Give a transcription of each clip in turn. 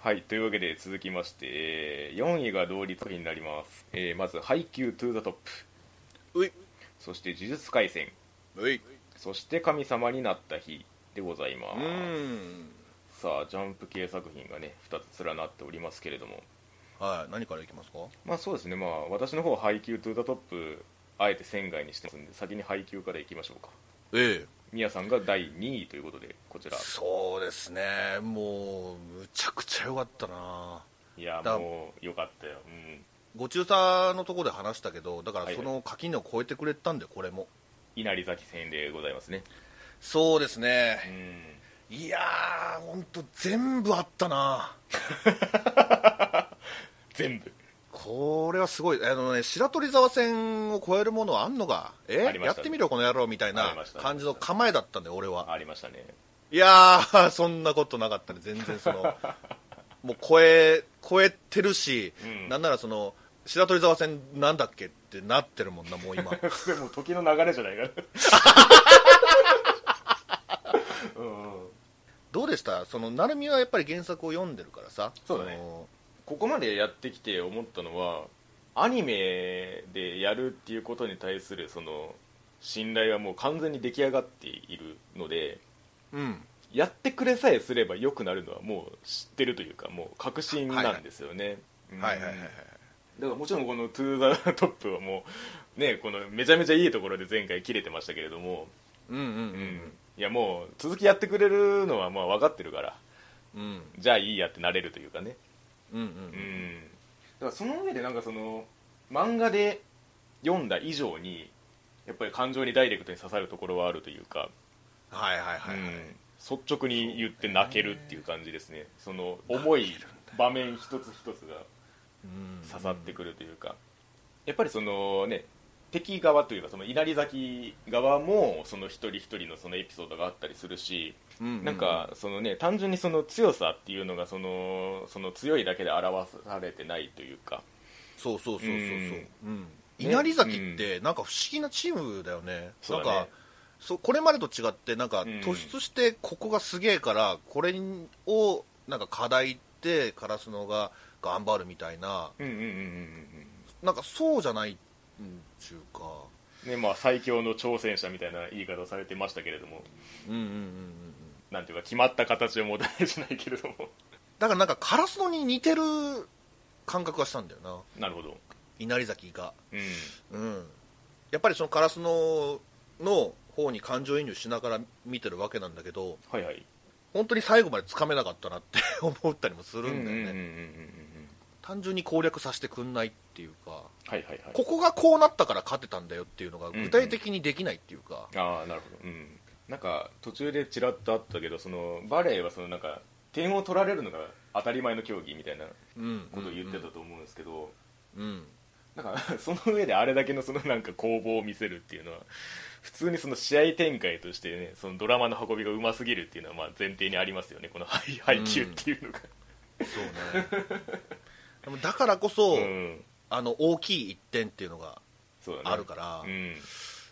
はいというわけで続きましてえー4位が同率になります、えーまず「ハイキュー TO THE TOP。そして「呪術廻戦。うい」そして「神様になった日」でございます。さあジャンプ系作品がね2つ連なっておりますけれども。はい何からいきますか？まあそうですね。まあ私の方は「ハイキュー TO THE TOP」あえて選外にしてますんで先にハイキューからいきましょうか。ええ宮さんが第2位ということでこちら。そうですね。もうむちゃくちゃ良かったな。いやだもうよかったよ。うん。ご中佐のところで話したけどだからはいその垣根を超えてくれたんでこれも。稲荷崎戦でございますね。そうですね。うん。いやー本当全部あったな。全部これはすごい。あのね白鳥沢線を超えるものはあんのがえ？ね。やってみろこの野郎みたいあな感じの構えだったんで俺は。ありましたね。いやー そんなことなかったね。全然その もう超え超えてるし、うん。なんならその白鳥沢線なんだっけってなってるもんなもう今。でも時の流れじゃないから。どうでした？その成海はやっぱり原作を読んでるからさ。そうだね。のここまでやってきて思ったのはアニメでやるっていうことに対するその信頼はもう完全に出来上がっているのでうん。やってくれさえすれば良くなるのはもう知ってるというかもう確信なんですよね、うん。はいはいはいはい。だからもちろんこの「TO THE TOP はもうねこのめちゃめちゃいいところで前回切れてましたけれども、うんうんうんいやもう続きやってくれるのはまあ分かってるから。うんうん。じゃあいいやってなれるというかねうんうんうん。だからその上でなんかその漫画で読んだ以上にやっぱり感情にダイレクトに刺さるところはあるというか、はいはいはいはい、うん。率直に言って泣けるっていう感じですね。その重い場面一つ一つがうん。刺さってくるというか、やっぱりそのね敵側というかその稲荷崎側もその一人一人のそのエピソードがあったりするし、うんうんうん。なんかそのね単純にその強さっていうのがそのその強いだけで表されてないというか。そうそうそうそうそう、うん。うん。稲荷崎ってなんか不思議なチームだよね、そうだね。なんかそうこれまでと違ってなんかうん。突出してここがすげえからこれをなんか課題ってカラスノが頑張るみたいな。うんうんうんうんうん。なんかそうじゃないんちゅうか。ねまあ、最強の挑戦者みたいな言い方をされてましたけれども。うんうんうんなんていうか決まった形を持たないじゃないけれども。だからなんかカラスノに似てる感覚がしたんだよな。なるほど、稲荷崎が。うん、うん。やっぱりそのカラスノの方に感情移入しながら見てるわけなんだけどはいはい。本当に最後までつかめなかったなって 思ったりもすうるんだよね、うんうんうんうんうん単純に攻略させてくんないっていうかはいはいはい。ここがこうなったから勝てたんだよっていうのが具体的にできないっていうか、ああなるほど。うんなんか途中でちらっとあったけどそのバレーはそのなんか点を取られるのが当たり前の競技みたいなうんことを言ってたと思うんですけど、うん、うんなんかその上であれだけのそのなんか攻防を見せるっていうのは普通にその試合展開としてねそのドラマの運びがうますぎるっていうのはまあ前提にありますよねこの配配球っていうのが、そうね。でもだからこそ、うん。あの大きい1点っていうのがそうだね。あるから、うん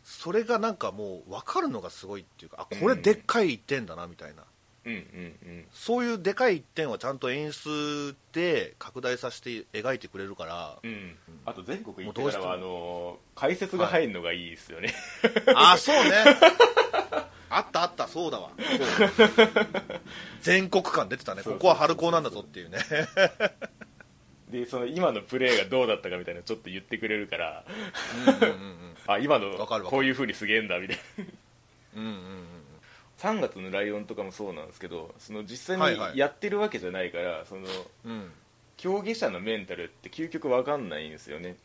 それがなんかもう分かるのがすごいっていうかあこれでっかい1点だなみたいな、うんうんそういうでかい1点はちゃんと演出で拡大させて描いてくれるから、うん。うんあと全国行ってもうどうしても。からはあの解説が入るのがいいですよね、あそうね。あったあったそうだわ。全国感出てたね。ここは春高なんだぞっていうねでその今のプレーがどうだったかみたいなのちょっと言ってくれるから あ今のこういう風にすげえんだみたいな。うんうんうん3月のライオンとかもそうなんですけどその実際はいはい。にやってるわけじゃないから、そのうん。うん競技者のメンタルって究極わかんないんですよね。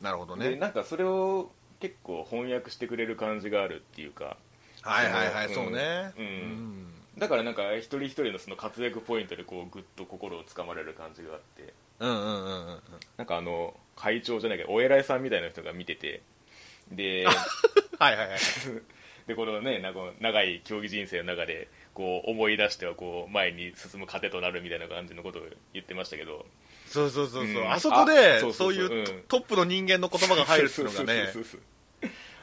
なるほどね。でなんかそれを結構翻訳してくれる感じがあるっていうかはいはいはいうんそうね。うん。うん。だからなんか一人一人のその活躍ポイントでこうグッと心をつかまれる感じがあってうんうんうんうんうん。なんかあの会長じゃないけどお偉いさんみたいな人が見ててで はいはいはいでこのねなんか長い競技人生の中でこう思い出してはこう前に進む糧となるみたいな感じのことを言ってましたけど。そうそうそうそう、うん。あそこあでそそうそううそういうトップの人間の言葉が入るっていうのがね。そうそうそうそう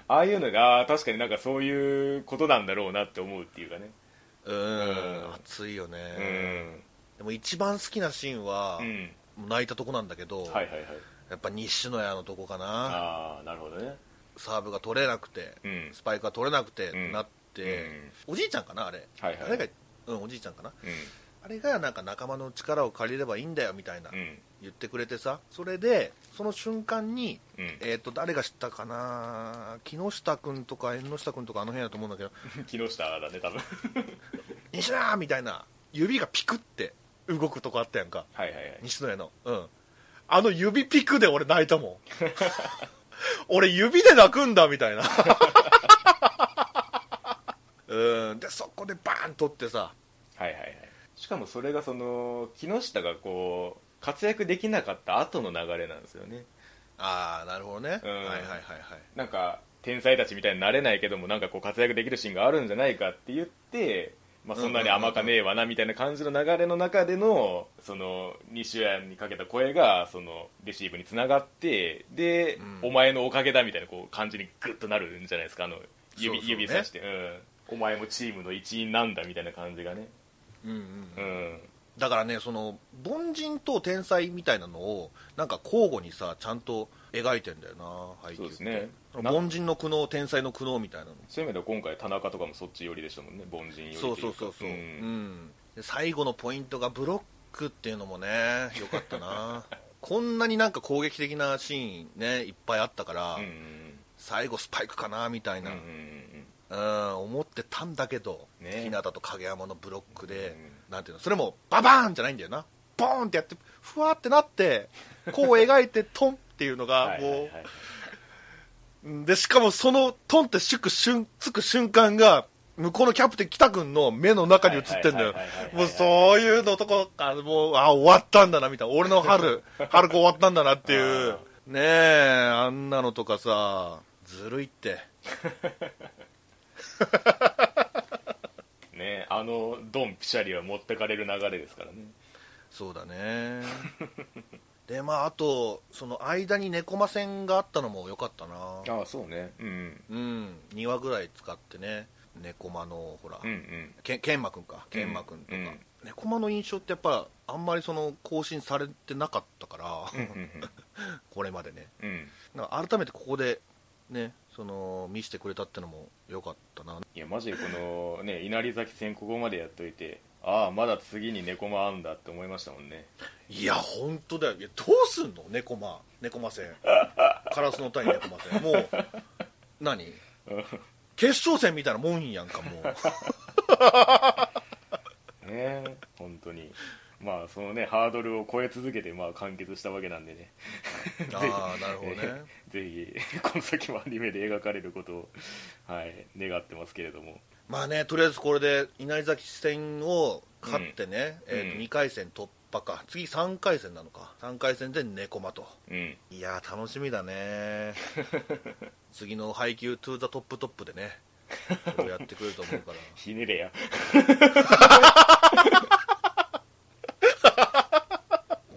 ああいうのが確かになんかそういうことなんだろうなって思うっていうかね。うん。熱いようねん。でも一番好きなシーンは、うん泣いたとこなんだけど、はいはいはい。やっぱ西野屋のとこかな。ああなるほどね。サーブが取れなくて、うん。スパイクが取れなくて、うん。なって、おじいちゃんかなあれ、はいはい。誰がうんおじいちゃんかな。うあれがなんか仲間の力を借りればいいんだよみたいな、んうん。言ってくれてさそれでその瞬間に、うん。えー、と誰が知ったかな。木下君とか縁下君とかあの辺だと思うんだけど。木下だね多分。西野みたいな指がピクって動くとこあったやんか。はいはいはい。西野屋の。うん。あの指ピクで俺泣いたもん。俺指で泣くんだみたいな。うん。でそこでバーン取ってさ。はいはいはい。しかもそれがその木下がこう活躍できなかった後の流れなんですよね。ああなるほどね、うん。はいはいはいはい。なんか天才たちみたいになれないけどもなんかこう活躍できるシーンがあるんじゃないかって言って、まあ、そんなに甘かねえわなみたいな感じの流れの中でのその西谷にかけた声がそのレシーブにつながってで、うん。お前のおかげだみたいなこう感じにグッとなるんじゃないですかあの指指さして、うん、お前もチームの一員なんだみたいな感じがね、うんうん。うん、だからねその凡人と天才みたいなのをなんか交互にさちゃんと描いてんだよな配球って。そうですね凡人の苦悩天才の苦悩みたいなの。そういう意味では今回田中とかもそっち寄りでしたもんね。凡人寄りそうそうそうそう、う。うん。ん。で最後のポイントがブロックっていうのもねよかったな。こんなになんか攻撃的なシーンねいっぱいあったから、うんうん最後スパイクかなみたいな、うんうんうんうん。思ってたんだけど、ね。日向と影山のブロックで、うんなんていうのそれもババーンじゃないんだよな。ボーンってやってふわってなってこう描いてトンっていうのがもう、はいはいはい。うんでしかもそのトンってしく瞬つく瞬間が向こうのキャプテン北君の目の中に映ってんだよ。もうそういうのとこあもうあ終わったんだなみたいな。俺の春 春子終わったんだなっていう。あねえあんなのとかさずるいって。ねあのドンピシャリは持ってかれる流れですからね。そうだね でまああとその間に猫魔線があったのも良かったな。ああそうね。うんうん。2話ぐらい使ってね。猫魔のほら、うんうん。けケンマくんか。ケンマくんとか、うん。猫魔の印象ってやっぱあんまりその更新されてなかったから、うんうん これまでね。うん。か改めてここでねその見せてくれたってのも良かったな。いやマジでこのね稲荷崎戦ここまでやっといてああまだ次に猫間あんだって思いましたもんね。いや本当だよ。どうすんの？猫魔猫魔戦 カラスの谷猫魔戦もう何？決勝戦みたいなもんやんかもう。ねえ本当に。まあそのねハードルを超え続けてまあ完結したわけなんでね。ああなるほどね。ぜひこの先もアニメで描かれることをはい願ってますけれどもまあねとりあえずこれで稲荷崎戦を勝ってね、うん。えーとうん。2回戦突破か。次3回戦なのか。3回戦で音駒とうん。いやー楽しみだね。次のハイキュー TO THE TOP トップでねそれをやってくれると思うから。ひねれや。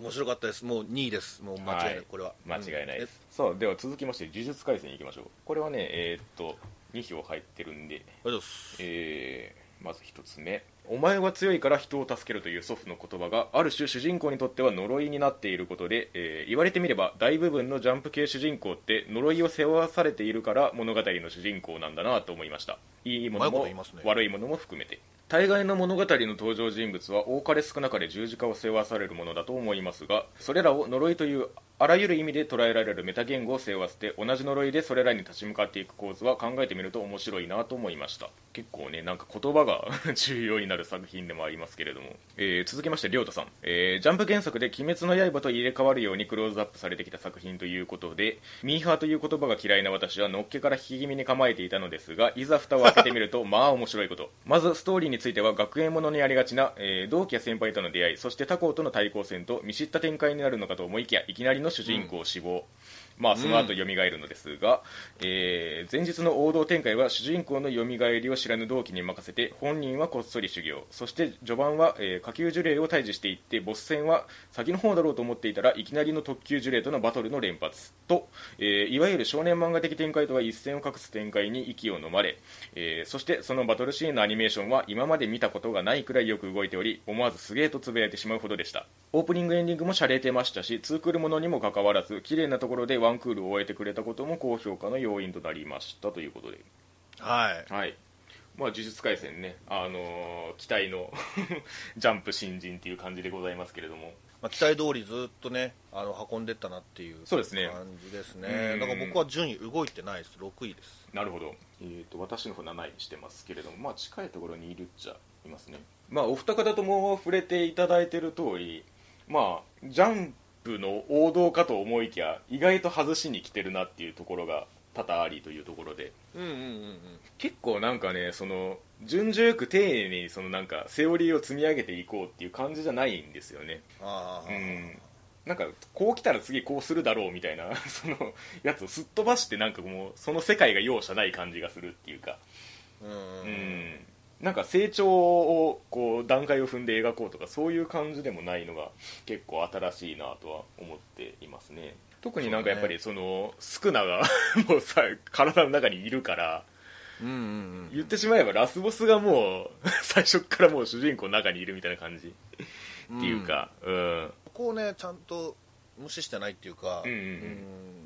面白かったです。もう2位です。もう間違いない、はい。これは。間違いないでうんす、さあでは続きまして呪術廻戦いきましょう。これはねえーっと2票入ってるんで。えありがとうございます。えーまず一つ目「お前は強いから人を助ける」という祖父の言葉がある種主人公にとっては呪いになっていることで、えー言われてみれば大部分のジャンプ系主人公って呪いを背負わされているから物語の主人公なんだなと思いました。いいものも悪いものも含めて大概の物語の登場人物は多かれ少なかれ十字架を背負わされるものだと思いますがそれらを呪いというあらゆる意味で捉えられるメタ言語を背負わせて同じ呪いでそれらに立ち向かっていく構図は考えてみると面白いなと思いました。結構ねなんか言葉が重要になる作品でもありますけれども、えー続きまして亮太さん、えージャンプ原作で「鬼滅の刃」と入れ替わるようにクローズアップされてきた作品ということでミーハーという言葉が嫌いな私はのっけから引き気味に構えていたのですがいざ蓋を開けてみるとまあ面白いこと。まずストーリーについては学園ものにありがちな、えー同期や先輩との出会いそして他校との対抗戦と見知った展開になるのかと思いきやいきなりの主人公死亡、まあその後蘇るのですが、えー前日の王道展開は主人公の蘇りを知らぬ同期に任せて本人はこっそり修行。そして序盤は、えー下級呪霊を退治していってボス戦は先の方だろうと思っていたらいきなりの特級呪霊とのバトルの連発。と、えーいわゆる少年漫画的展開とは一線を画す展開に息を飲まれ、えそしてそのバトルシーンのアニメーションは今まで見たことがないくらいよく動いており思わずすげえとつぶやいてしまうほどでした。オープニングエンディングも洒落てましたしツークールものにもかかわらず綺麗なところでワンクールを終えてくれたことも高評価の要因となりましたということで。はい。はい。まあ呪術廻戦ね。あのー期待の ジャンプ新人っていう感じでございますけれども。まあ、期待通りずっとねあの運んでったなっていうそうですね。感じですうねん。だから僕は順位動いてないです。6位です。なるほど、えー、と私の方7位にしてますけれども、まあ、近いところにいるっちゃいますね、まあ、お二方とも触れていただいている通り、まあ、ジャンプの王道かと思いきや意外と外しに来てるなっていうところが多々ありというところで。うんうんうん。うん結構なんかねその順序よく丁寧にそのなんかセオリーを積み上げていこうっていう感じじゃないんですよね。ああ、うん。なんかこう来たら次こうするだろうみたいな そのやつをすっ飛ばしてなんかもうその世界が容赦ない感じがするっていうか。うんううん。んなんか成長をこう段階を踏んで描こうとかそういう感じでもないのが結構新しいなとは思っていますね。特になんかやっぱりそのスクナがもうさ体の中にいるから。うんうんうん言ってしまえばラスボスがもう最初からもう主人公の中にいるみたいな感じっていうか。うん。ここをねちゃんと無視してないっていうか、うんうんうん。う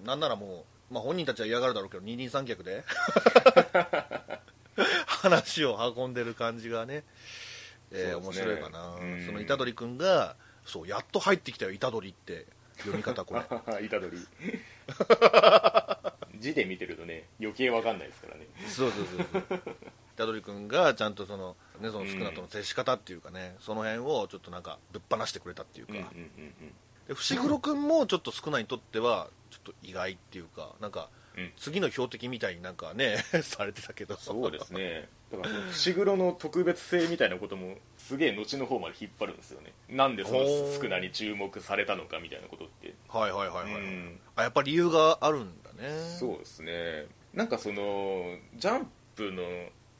んなんならもう、まあ、本人たちは嫌がるだろうけど二人三脚で 話を運んでる感じがね、えー面白いかな、うん。その虎杖君がそうやっと入ってきたよ虎杖って読み方これ。虎杖 字で見てるとね余計わかんないですからね。そうそうそうそう。虎杖君がちゃんとその,、ね、その少なとの接し方っていうかね、その辺をちょっとなんかぶっ放してくれたっていうか、うんうんうんうん。で伏黒君もちょっと少ないにとってはちょっと意外っていうかなんかうん。次の標的みたいになんかね されてたけど。そうですね。だから伏黒の特別性みたいなこともすげえ後の方まで引っ張るんですよね。なんでそのほースクナに注目されたのかみたいなことって。はいはいはいはい、うん。あやっぱり理由があるんだね。そうですね。なんかそのジャンプの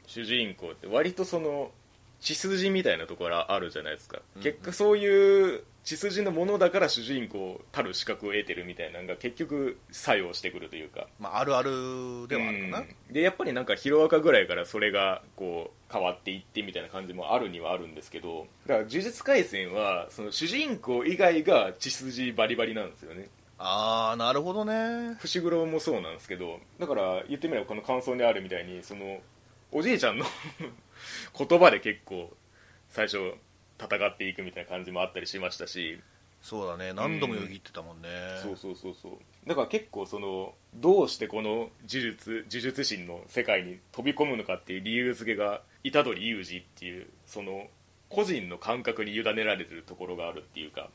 主人公って割とその血筋みたいなところあるじゃないですか、うん結果そういう血筋のものだから主人公たる資格を得てるみたいなのが結局作用してくるというか。まあ、あるあるではあるかな、うん。でやっぱりなんかヒロアカぐらいからそれがこう変わっていってみたいな感じもあるにはあるんですけど。だから呪術廻戦はその主人公以外が血筋バリバリなんですよね。ああなるほどね。伏黒もそうなんですけど。だから言ってみればこの感想にあるみたいにそのおじいちゃんの 言葉で結構最初戦っていくみたいな感じもあったりしましたし。そうだね。何度もよぎってたもんね、そうそうそうそう。だから結構そのどうしてこの呪術呪術師の世界に飛び込むのかっていう理由付けが虎杖裕二っていうその個人の感覚に委ねられてるところがあるっていうか。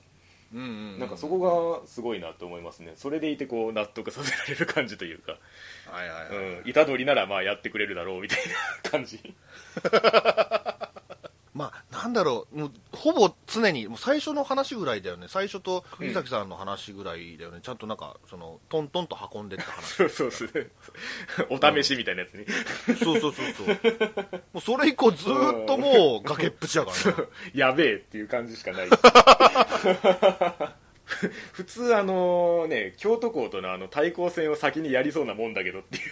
うんうんうんなんかそこがすごいなと思いますね。それでいてこう納得させられる感じというか。はいはいはい、うん、虎杖ならまあやってくれるだろうみたいな感じ まあなんだろうもうほぼ常にもう最初の話ぐらいだよね。最初と藤崎さんの話ぐらいだよね、ちゃんとなんかそのトントンと運んでった話。そうそうですねお試しみたいなやつに、そうそうそうそう。もうそれ以降ずーっともう崖っぷちやからねやべえっていう感じしかない。普通あのね京都校とのあの対抗戦を先にやりそうなもんだけどっていう。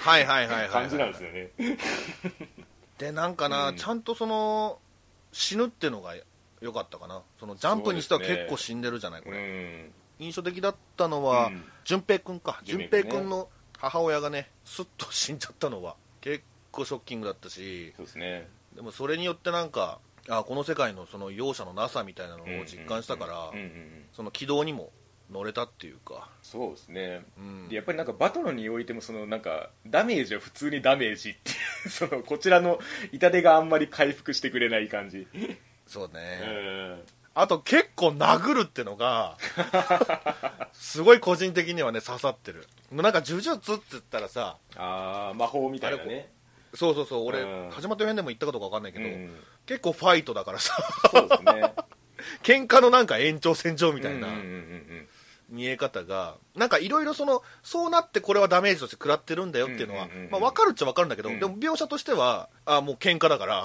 はいはいはいはい、感じなんですよねでなんかな、うん。ちゃんとその死ぬってのが良かったかな。そのジャンプにしてはそうですね。結構死んでるじゃないこうれ、ん。印象的だったのはうん。淳平君か。淳淳平君ね。平君の母親がねスッと死んじゃったのは結構ショッキングだったし。そうですね。でもそれによってなんかあこの世界のその容赦のなさみたいなのを実感したから、うんうんうん。その軌道にも乗れたっていうか、そうですね。うん。でやっぱりなんかバトルにおいてもそのなんかダメージは普通にダメージっていう そのこちらの痛手があんまり回復してくれない感じ、そうね、うん。あと結構殴るってのがすごい個人的にはね刺さってる。なんか呪術って言ったらさああ魔法みたいなね。そうそうそう俺、うん。始まった編でも言ったかどうか分かんないけど、うん。結構ファイトだからさ。そうですね。喧嘩のなんか延長線上みたいな。うんうんうんうん見え方がなんかいろいろそのそうなってこれはダメージとして食らってるんだよっていうのは、まあ、分かるっちゃ分かるんだけど、うん。でも描写としてはあもう喧嘩だから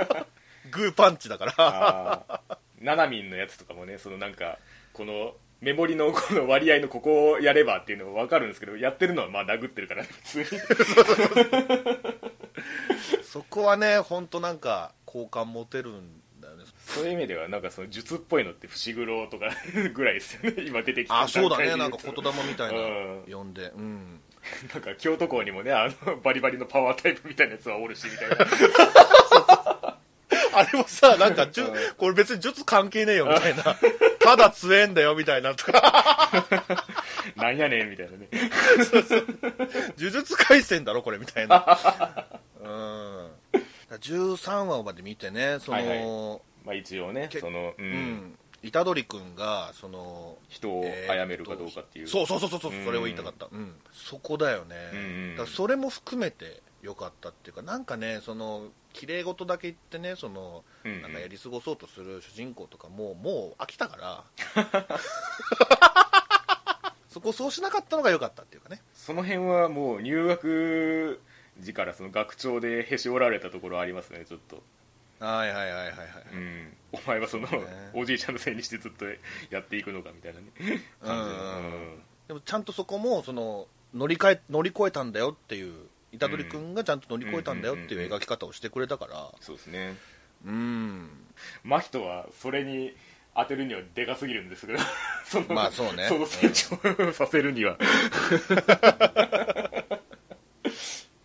グーパンチだから。あー。ナナミンのやつとかもねそのなんかこのメモリのこの割合のここをやればっていうのも分かるんですけどやってるのはまあ殴ってるから普通に。そこはね本当なんか好感持てるんそういう意味ではなんかその術っぽいのって伏黒とか ぐらいですよね。今出てきたあそうだね。段なんか言霊みたいなうん。呼んで。うん。なんか京都校にもねあのバリバリのパワータイプみたいなやつはおるしみたいな。あれもさなんか、じゅうん。これ別に術関係ねえよみたいな。ただ強えんだよみたいなとか。なんやねんみたいなね。呪術廻戦だろこれみたいな。うん。13話まで見てねその、はいまあ一応ねけその、ううん。ん虎杖君がその人を殺めるかどうかっていう、そうそうそうそうそううん。それを言いたかった、うん、そこだよね、うんうんだからそれも含めてよかったっていうかなんかねその綺麗事だけ言ってねそのうんうん。なんかやり過ごそうとする主人公とかももう飽きたから。そこをそうしなかったのが良かったっていうかね。その辺はもう入学時からその学長でへし折られたところありますねちょっと、はいはいはいはいはい、うん、お前はその、ね。おじいちゃんのせいにしてずっとやっていくのかみたいなね。感じで。うん。でもちゃんとそこもその乗り換え乗り越えたんだよっていう虎杖君がちゃんと乗り越えたんだよっていう描き方をしてくれたから。そうですね。うん。真人はそれに当てるにはでかすぎるんですけど。そ のまあそうね。その成長させるには。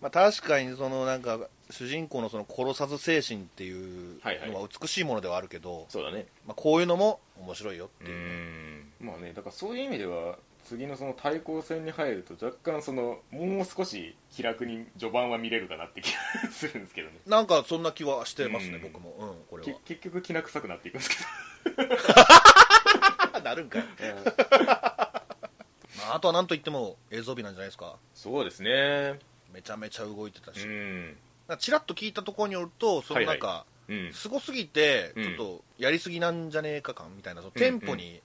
まあ、確かにそのなんか主人公のその殺さず精神っていうのは美しいものではあるけど、そうだね。まあ、こういうのも面白いよってういう、ん。まあねだからそういう意味では次のその対抗戦に入ると若干そのもう少し気楽に序盤は見れるかなって気がするんですけどね。なんかそんな気はしてますね、うん。僕も、うん、これけは結局きな臭くなっていくんですけ なるんかい、ど、まあ、あとはなんといっても映像美なんじゃないですか。そうですね。めちゃめちゃ動いてたし、うんちらっと聞いたところによるとそのなんか、うん。すごすぎてうん。ちょっとやりすぎなんじゃねえか感みたいなそのテンポに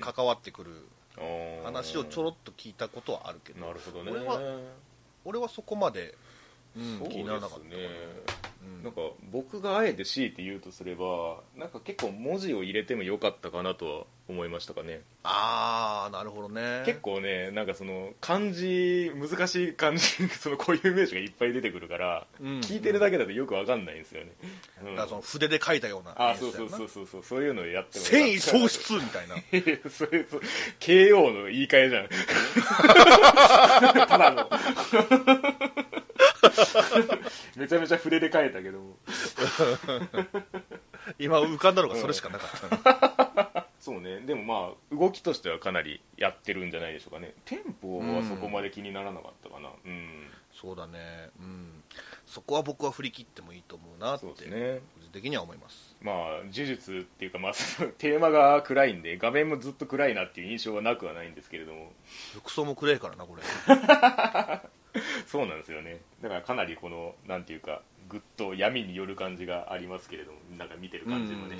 関わってくるうん話をちょろっと聞いたことはあるけど。なるほどね。俺は俺はそこまで、うん。そうですね。うん。なんか僕があえて強いて言うとすればなんか結構文字を入れてもよかったかなとは思いましたかね。ああなるほどね。結構ねなんかその漢字難しい漢字 その固有名詞がいっぱい出てくるから、うん。聞いてるだけだとよくわかんないんですよね、うん。だからその筆で書いたようなあそうそうそうそうそう。そういうのをやっても繊維喪失みたいな。それそう。KO の言い換えじゃん。ただの めちゃめちゃ筆で書いたけども。今浮かんだのがそれしかなかった、そうね。でもまあ動きとしてはかなりやってるんじゃないでしょうかね。テンポはそこまで気にならなかったかな。うん、そうだね。うん。そこは僕は振り切ってもいいと思うなってそうですね。個人的には思います。まあ呪術っていうかまあテーマが暗いんで画面もずっと暗いなっていう印象はなくはないんですけれども服装も暗いからなこれ そうなんですよね。だからかなりこのなんていうかぐっと闇による感じがありますけれどもなんか見てる感じもね、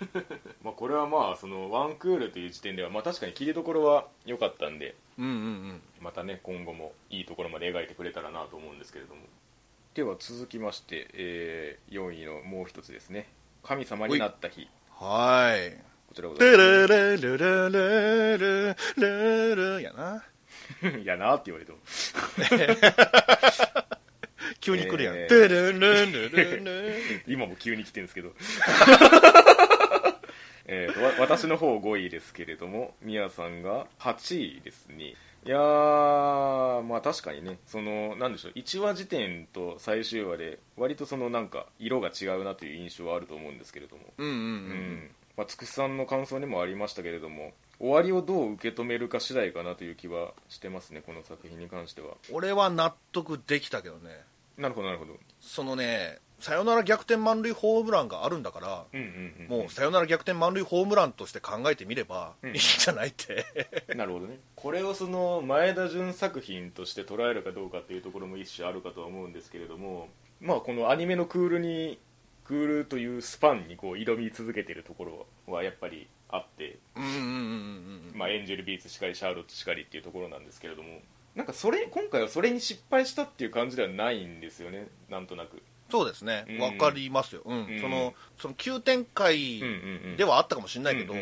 まあこれはまあそのワンクールという時点ではまあ確かに切りどころは良かったんでうんうんうん。またね今後もいいところまで描いてくれたらなと思うんですけれども。では続きまして、えー4位のもう一つですね。神様になった日。はい。こちらございルます。ルルルルルルルルルやな やなって言われても。急に来るやん、えー。今も急に来てるんですけど。えーとわ私の方5位ですけれどもみやさんが8位ですね。いやーまあ確かにねそのなんでしょう1話時点と最終話で割とそのなんか色が違うなという印象はあると思うんですけれども。うんうんううん。んまあ、つくしさんの感想にもありましたけれども終わりをどう受け止めるか次第かなという気はしてますねこの作品に関しては。俺は納得できたけどね。なるほどなるほど。そのねサヨナラ逆転満塁ホームランがあるんだからうんうんうんもうサヨナラ逆転満塁ホームランとして考えてみればうん。いいんじゃないって、なるほどね。これをその前田純作品として捉えるかどうかっていうところも一種あるかとは思うんですけれどもまあこのアニメのクールにクールというスパンにこう挑み続けてるところはやっぱりあって、エンジェルビーツしかりシャーロットしかりっていうところなんですけれどもなんかそれ今回はそれに失敗したっていう感じではないんですよねなんとなく。そうですね。うん。わかりますよ、うん。うん。そのその急展開ではあったかもしれないけど、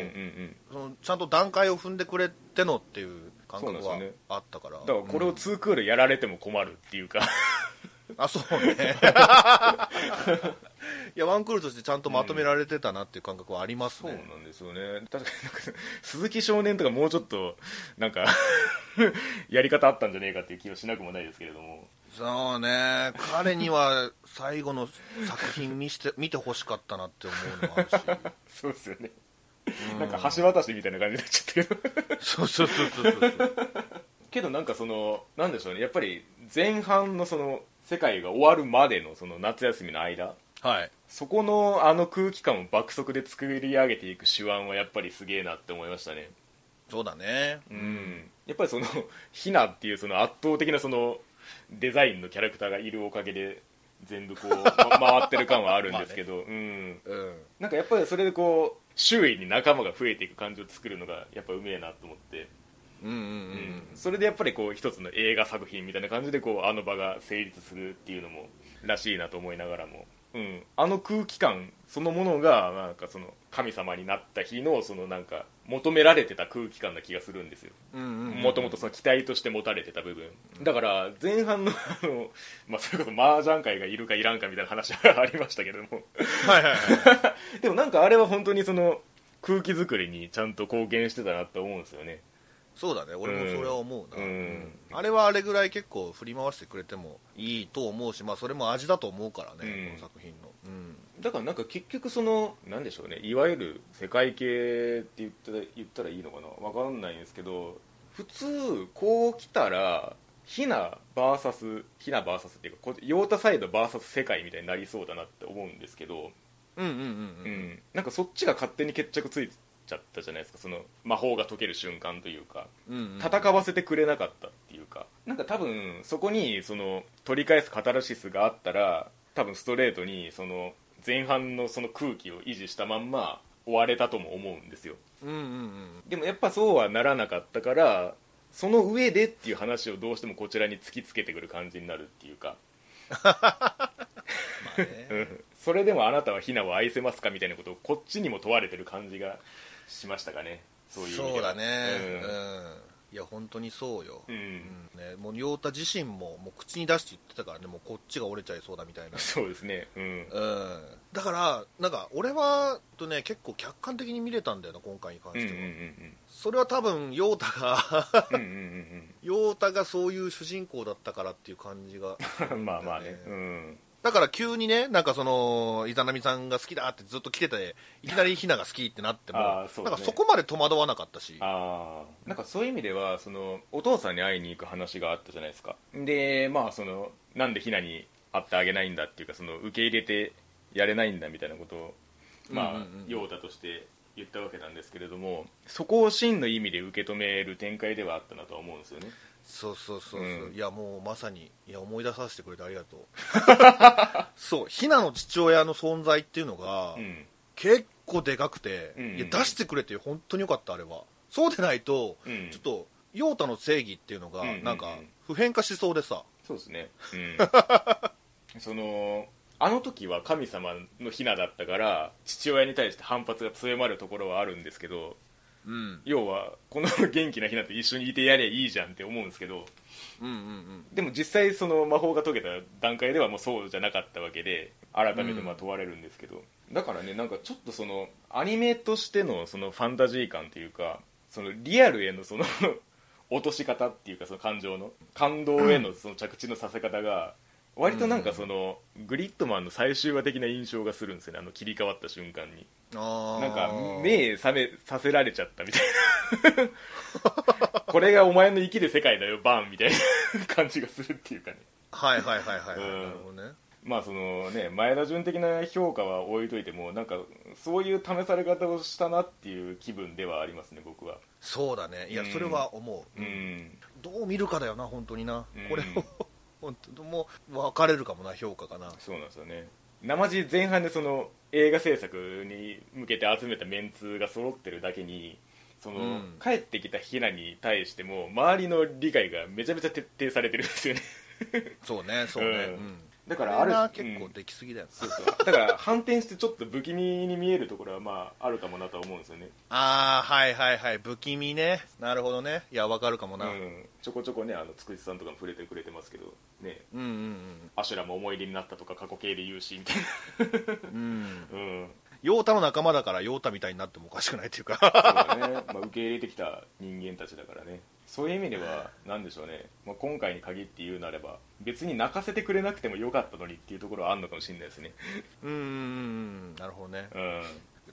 ちゃんと段階を踏んでくれてのっていう感覚はあったから。だからこれを2クールやられても困るっていうか。あそうね いやワンクールとしてちゃんとまとめられてたなっていう感覚はありますそうね、なんですよね。確かになんか 鈴木少年とかもうちょっとなんか やり方あったんじゃねえかっていう気はしなくもないですけれども。そうね。彼には最後の作品見して 見てほしかったなって思うのもあるし。そうですよね。うん。なんか橋渡しみたいな感じになっちゃったけど。そうそうそうそうそう。けどなんかそのなんでしょうね。やっぱり前半のその世界が終わるまでのその夏休みの間はい。そこのあの空気感を爆速で作り上げていく手腕はやっぱりすげえなって思いましたね。そうだね。うん。やっぱりそのひなっていうその圧倒的なそのデザインのキャラクターがいるおかげで全部こう、ま回ってる感はあるんですけど、うん。うん。なんかやっぱりそれでこう周囲に仲間が増えていく感じを作るのがやっぱうめえなと思って、うんうんうんうん。それでやっぱりこう一つの映画作品みたいな感じでこうあの場が成立するっていうのもらしいなと思いながらも、うん、あの空気感そのものがなんかその神様になった日のそのなんか求められてた空気感な気がするんですよ。もともとその期待として持たれてた部分。だから前半のあの、まあ、それこそ麻雀界がいるかいらんかみたいな話が ありましたけども。はいはいはい でもなんかあれは本当にその空気作りにちゃんと貢献してたなと思うんですよねそうだね。俺もそれは思うな、うん。うん。あれはあれぐらい結構振り回してくれてもいいと思うし、まあ、それも味だと思うからね、うん。この作品の、うん、だからなんか結局そのなんでしょうね。いわゆる世界系って言ったら言ったらいいのかな。わかんないんですけど普通こう来たらヒナ VS ヒナ VS っていうかこヨータサイド VS 世界みたいになりそうだなって思うんですけど、うんうんうんううん。ん、なんかそっちが勝手に決着ついちゃったじゃないですか。その魔法が解ける瞬間というか。うんうん。戦わせてくれなかったっていうか。なんか多分そこにその取り返すカタルシスがあったら多分ストレートにその前半のその空気を維持したまんま終われたとも思うんですよ。うんうんうん。でもやっぱそうはならなかったからその上でっていう話をどうしてもこちらに突きつけてくる感じになるっていうか、まあね。うん。それでもあなたはヒナを愛せますかみたいなことをこっちにも問われてる感じがしましたかね。そういうそうだね。うん、いや本当にそうよ、うん、うん。うんね、もう陽太自身ももう口に出して言ってたからね。もうこっちが折れちゃいそうだみたいな。そうですね。うん。うん。だからなんか俺はとね結構客観的に見れたんだよな今回に関うんうんしては、うん。それは多分陽太がうんうんうん 陽太がそういう主人公だったからっていう感じが。う んまあまあね。ね。うんだから急にねなんかその伊波さんが好きだってずっと来てていきなりひなが好きってなってもあーそうね。なんかそこまで戸惑わなかったし。ああなんかそういう意味ではそのお父さんに会いに行く話があったじゃないですか。でまあそのなんでひなに会ってあげないんだっていうかその受け入れてやれないんだみたいなことをまあうんうん。うん陽太として言ったわけなんですけれどもそこを真の意味で受け止める展開ではあったなとは思うんですよねそうそうそうそう、うん。いやもうまさにいや思い出させてくれてありがとう。そうひなの父親の存在っていうのが、うん。結構でかくて、うんうん。いや出してくれて本当によかったあれは。そうでないと、うん。ちょっと陽太の正義っていうのがうんうんうん。なんか普遍化しそうでさ、そうですね。うん。そのあの時は神様のひなだったから父親に対して反発が強まるところはあるんですけどうん、要はこの元気なひなと一緒にいてやればいいじゃんって思うんですけどうんうんうん。でも実際その魔法が解けた段階ではもうそうじゃなかったわけで改めてまあ問われるんですけど、だからねなんかちょっとそのアニメとしてのそのファンタジー感というかそのリアルへのその 落とし方っていうかその感情の感動へのその着地のさせ方が割となんかそのグリッドマンの最終話的な印象がするんですよね。あの切り替わった瞬間に。あー。なんか目覚めさせられちゃったみたいな。これがお前の生きる世界だよバーンみたいな感じがするっていうかね。はいはいはいはい、はい。うん。なるほどね。まあそのね前田純的な評価は置いといてもなんかそういう試され方をしたなっていう気分ではありますね僕は。そうだね。いやうんそれは思う、うん。どう見るかだよな本当にな、うん。これを本当もう分かれるかもな評価かな。そうなんですよね。生地前半でその映画制作に向けて集めたメンツが揃ってるだけにその、うん。帰ってきたヒナに対しても周りの理解がめちゃめちゃ徹底されてるんですよね。そうねそうね、うん。うんだからある結うん。構できすぎだよ、そうそう。だから反転してちょっと不気味に見えるところはまああるかもなとは思うんですよね。ああはいはいはい。不気味ね。なるほどね。いや分かるかもな、うん、ちょこちょこねあのつくしさんとかも触れてくれてますけどね。うんうんアシュラも思い出になったとか過去形で言うしみたいうんうん。な うん。陽太の仲間だから陽太みたいになってもおかしくないっていうか。そうだね、まあ、受け入れてきた人間たちだからねそういう意味では何でしょうね、まあ、今回に限って言うなれば別に泣かせてくれなくてもよかったのにっていうところはあるのかもしれないですね。うんうんうんなるほどね。うん。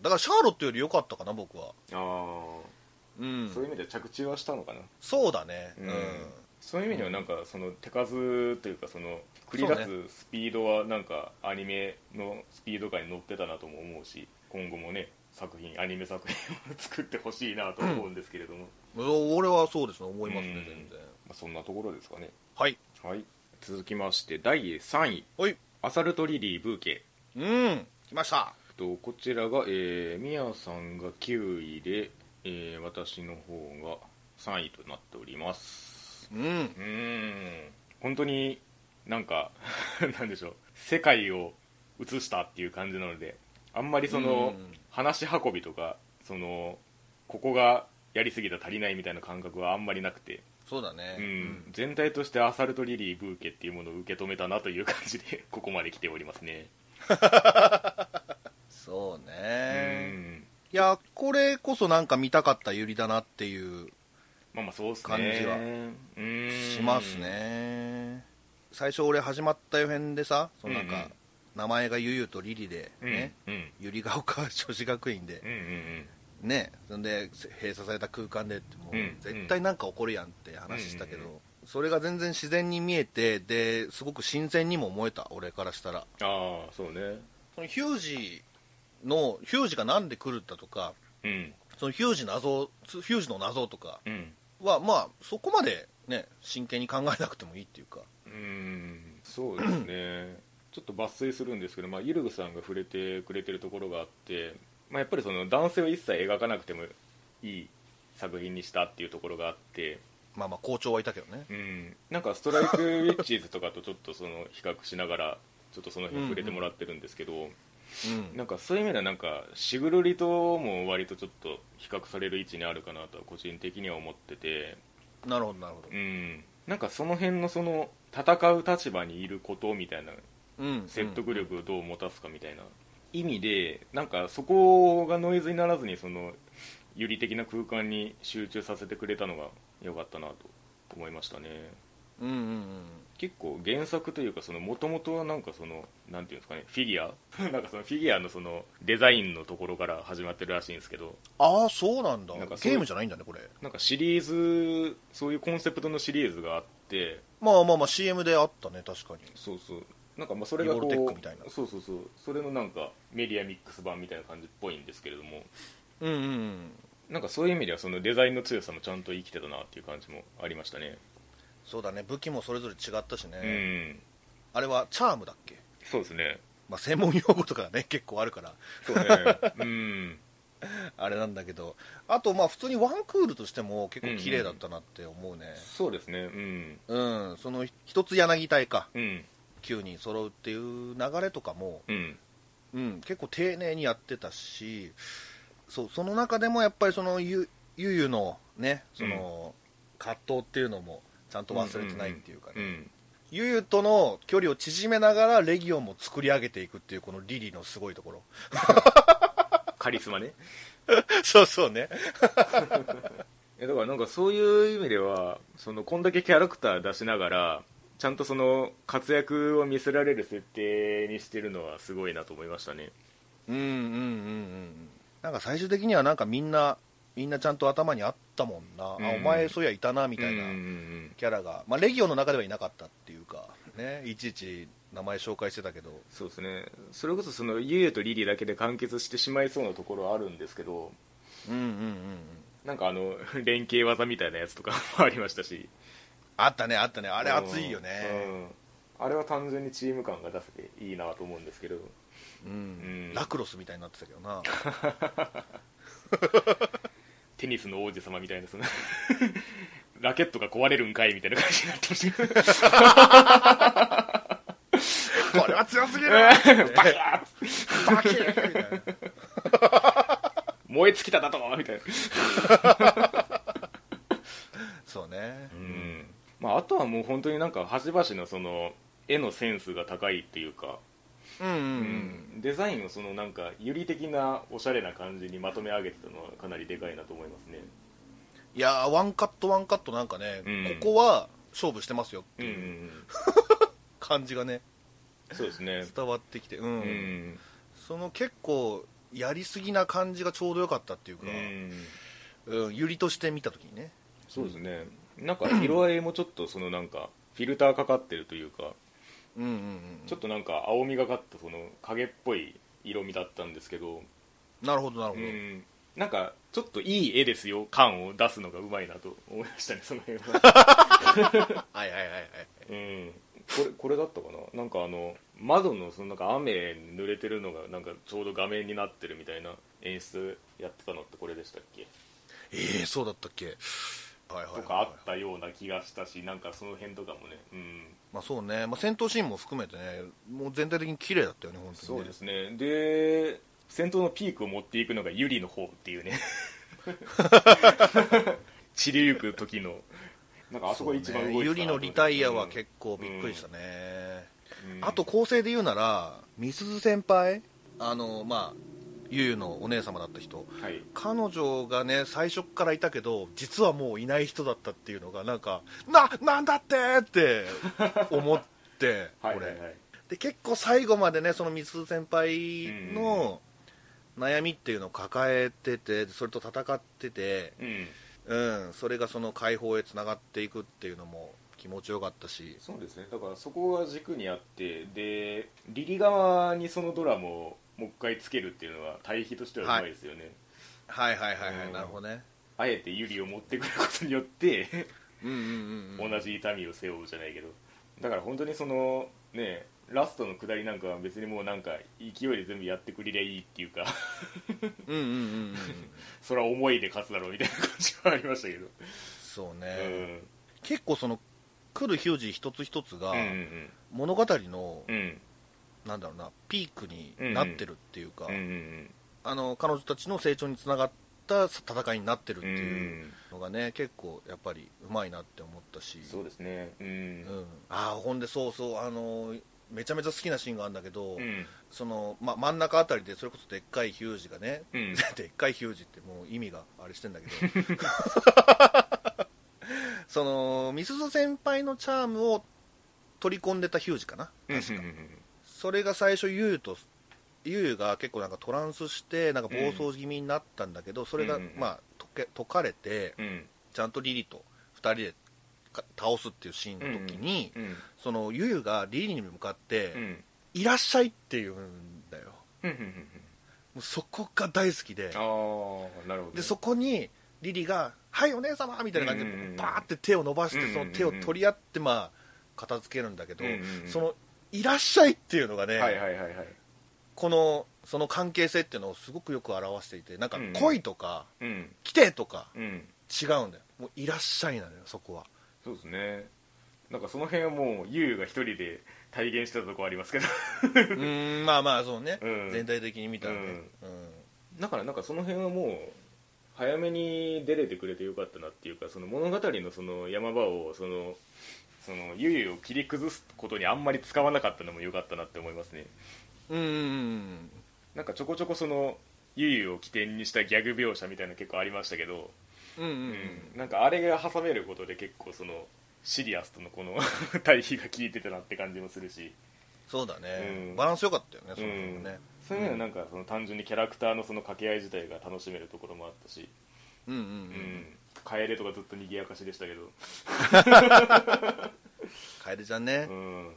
だからシャーロットより良かったかな僕は。あうん。あそういう意味では着地はしたのかな。そうだね。うん。そういう意味ではなんかその手数というかその繰り出すスピードはなんかアニメのスピード感に乗ってたなとも思うし今後もね作品アニメ作品を作ってほしいなと思うんですけれども、うん俺はそうですね思いますねうん。全然。まあ、そんなところですかね。はい。はい。続きまして第3位。おい。アサルトリリーブーケ。うん。来ました。とこちらが、えー、ミヤさんが9位で、えー私の方が3位となっております。うん。うーん。本当になんか なんでしょう。世界を映したっていう感じなのであんまりそのうん。話し運びとかそのここがやりすぎた足りないみたいな感覚はあんまりなくて、そうだね。うん。全体としてアサルトリリーブーケっていうものを受け止めたなという感じで ここまで来ておりますね。そううねん。いやこれこそなんか見たかったユリだなっていうまあまあそうっすね。感じはうん。しますね。最初俺始まった予編でさそのなんか、うんうん名前がゆゆとリリでうんね、うん。ゆりが丘女子学院で。うんうんねそんで閉鎖された空間でってもううん絶対なんか起こるやんって話したけど、それが全然自然に見えてですごく新鮮にも思えた俺からしたら。ああそうね。そのヒュージのヒュージがなんで来るんだとかうん。そのヒュージ謎ヒュージの謎とかうん。はまあそこまでね真剣に考えなくてもいいっていうか。うーんそうですね。ちょっと抜粋するんですけど、まあ、ユルグさんが触れてくれてるところがあって、まあ、やっぱりその男性を一切描かなくてもいい作品にしたっていうところがあって、まあまあ校長はいたけどね。うん、なんかストライクウィッチーズとかとちょっとその比較しながらちょっとその辺触れてもらってるんですけど、うん。なんかそういう意味ではなんかシグルリとも割とちょっと比較される位置にあるかなとは個人的には思ってて。なるほどなるほど。うん。なんかその辺のその戦う立場にいることみたいなうん。説得力をどう持たすかみたいな意味でなんかそこがノイズにならずにその有利的な空間に集中させてくれたのが良かったなと思いましたね。うんうんうん。結構原作というかもともとはなんかそのなんていうんですかねフィギュア？なんかそのフィギュアのそのデザインのところから始まってるらしいんですけど。ああそうなんだ。なんかゲームじゃないんだねこれ。なんかシリーズそういうコンセプトのシリーズがあって。まあまあまあ CM であったね確かに。そうそうなんかまあそれがこうそうそうそう。それのなんかメディアミックス版みたいな感じっぽいんですけれども。うんうんうん。なんかそういう意味ではそのデザインの強さもちゃんと生きてたなっていう感じもありましたね。そうだね。武器もそれぞれ違ったしね、うん。あれはチャームだっけ？そうですね。まあ専門用語とかがね結構あるから。そうね。うん。あれなんだけど。あとまあ普通にワンクールとしても結構綺麗だったなって思うね。そうですね。うん。うん、その一つ柳隊か。うん9人揃うっていう流れとかも、うん。うん、結構丁寧にやってたしそうその中でもやっぱりそのゆゆゆのねその、葛藤っていうのもちゃんと忘れてないっていうかね、うんゆゆとの距離を縮めながらレギオンも作り上げていくっていうこのリリーのすごいところ。カリスマね。そうそうね。えだからなんかそういう意味ではそのこんだけキャラクター出しながらちゃんとその活躍を見せられる設定にしてるのはすごいなと思いましたね。うんうんうんうんなんか最終的にはなんかみんなみんなちゃんと頭にあったもんな、うん。あお前そういやいたなみたいなキャラが、まあ、レギオンの中ではいなかったっていうかね。いちいち名前紹介してたけど。そうですね。それこそそのユウユとリリーだけで完結してしまいそうなところはあるんですけど。うんうんうんうん。なんかあの連携技みたいなやつとかもありましたしあったねあったね。あれ熱いよね。うん。あれは単純にチーム感が出せていいなと思うんですけど。うん、うん。ラクロスみたいになってたけどな。テニスの王子様みたいなその ラケットが壊れるんかいみたいな感じになってましたこれは強すぎる。バキバキ燃え尽きただとみたいな。そうね。うんまあ、あとはもう本当になんか端々のその絵のセンスが高いっていうか、うんうんううん。デザインをそのなんか有利的なおしゃれな感じにまとめ上げてたのはかなりでかいなと思いますね。いやーワンカットワンカットなんかね、うん。ここは勝負してますよってうんういうん。感じがねそうですね。伝わってきて、うん。うん。その結構やりすぎな感じがちょうどよかったっていうか、うん。うん、ゆりとして見た時にね。そうですねなんか色合いもちょっとそのなんかフィルターかかってるというかうんうんうんちょっとなんか青みがかったその影っぽい色味だったんですけどなるほどなるほど、うん。なんかちょっといい絵ですよ感を出すのがうまいなと思いましたねその辺は。はいはいはいはいうん。これこれだったかな？なんかあの窓のそのなんか雨に濡れてるのがなんかちょうど画面になってるみたいな演出やってたのってこれでしたっけ？えー、そうだったっけ？とかあったような気がしたしなんかその辺とかもね。うん。まあそうね、まあ、戦闘シーンも含めてねもう全体的に綺麗だったよね本当にね。そうですね。で戦闘のピークを持っていくのがユリの方っていうね。散りゆく時の。なんかあそこ一番動いてたなゆりのリタイアは構結構びっくりしたね、うん。あと構成で言うならみすず先輩？あのまあゆゆのお姉様だった人。はい。彼女がね最初からいたけど実はもういない人だったっていうのがなんかななんだってって思って はいで結構最後までねそのみすず先輩の悩みっていうのを抱えててそれと戦ってて、うん。うん、それがその解放へつながっていくっていうのも気持ちよかったし。そうですね。だからそこが軸にあってでリリ側にそのドラマをもう一回つけるっていうのは対比としてはうまいですよね、はいはいはいはい、うん。なるほどね。あえてユリを持ってくることによってうんうんうんうん。同じ痛みを背負うじゃないけど。だから本当にそのねラストの下りなんかは別にもうなんか勢いで全部やってくれりゃいいっていうか。うんうんうんうん それは思いで勝つだろうみたいな感じはありましたけど、そうね、うん。結構その来るヒュージ一つ一つがうんうん物語の、うんうんなんだろうなピークになってるっていうか、うん。うんあの彼女たちの成長につながった戦いになってるっていうん。のがね結構やっぱりうまいなって思ったし。そうですね。うん。うん、ああほんでそうそうあのめちゃめちゃ好きなシーンがあるんだけど、うん。そのま、真ん中あたりでそれこそでっかいヒュージがね、うん。でっかいヒュージってもう意味があれしてんだけど。そのみすず先輩のチャームを取り込んでたヒュージかな確か、うんうんうんそれが最初ユウとユウが結構なんかトランスしてなんか暴走気味になったんだけど、それがまあ解け解かれてうん。ちゃんとリリと2人でか倒すっていうシーンの時に、うん。そのユウがリリに向かって、うん。いらっしゃいって言うんだよ。もうそこが大好きで。でそこにリリが「はいお姉様!」みたいな感じでバーって手を伸ばしてその手を取り合ってまあ片付けるんだけどその「いらっしゃい!」っていうのがね、はいはいはいはい。このその関係性っていうのをすごくよく表していてなんかうん。恋とかうん。来てとかうん。違うんだよ。もういらっしゃいなのよそこは。そうですね。なんかその辺はもうユウが一人で体現してたとこありますけど。うーんまあまあそうね、うん。全体的に見たらね、うん。うん。だからなんかその辺はもう早めに出れてくれてよかったなっていうかその物語のその山場をそのそのユユを切り崩すことにあんまり使わなかったのもよかったなって思いますね。うんうんうんなんかちょこちょこそのユユを起点にしたギャグ描写みたいなの結構ありましたけど、うんうんうん。うんなんかあれが挟めることで結構そのシリアスとのこの 対比が効いてたなって感じもするし。そうだね、うん。バランス良かったよねその辺もね、そういうのはなんかその単純にキャラクターのその掛け合い自体が楽しめるところもあったし、うんうんううんん、楓とかずっと賑やかしでしたけど、楓ちゃんね。う、ん、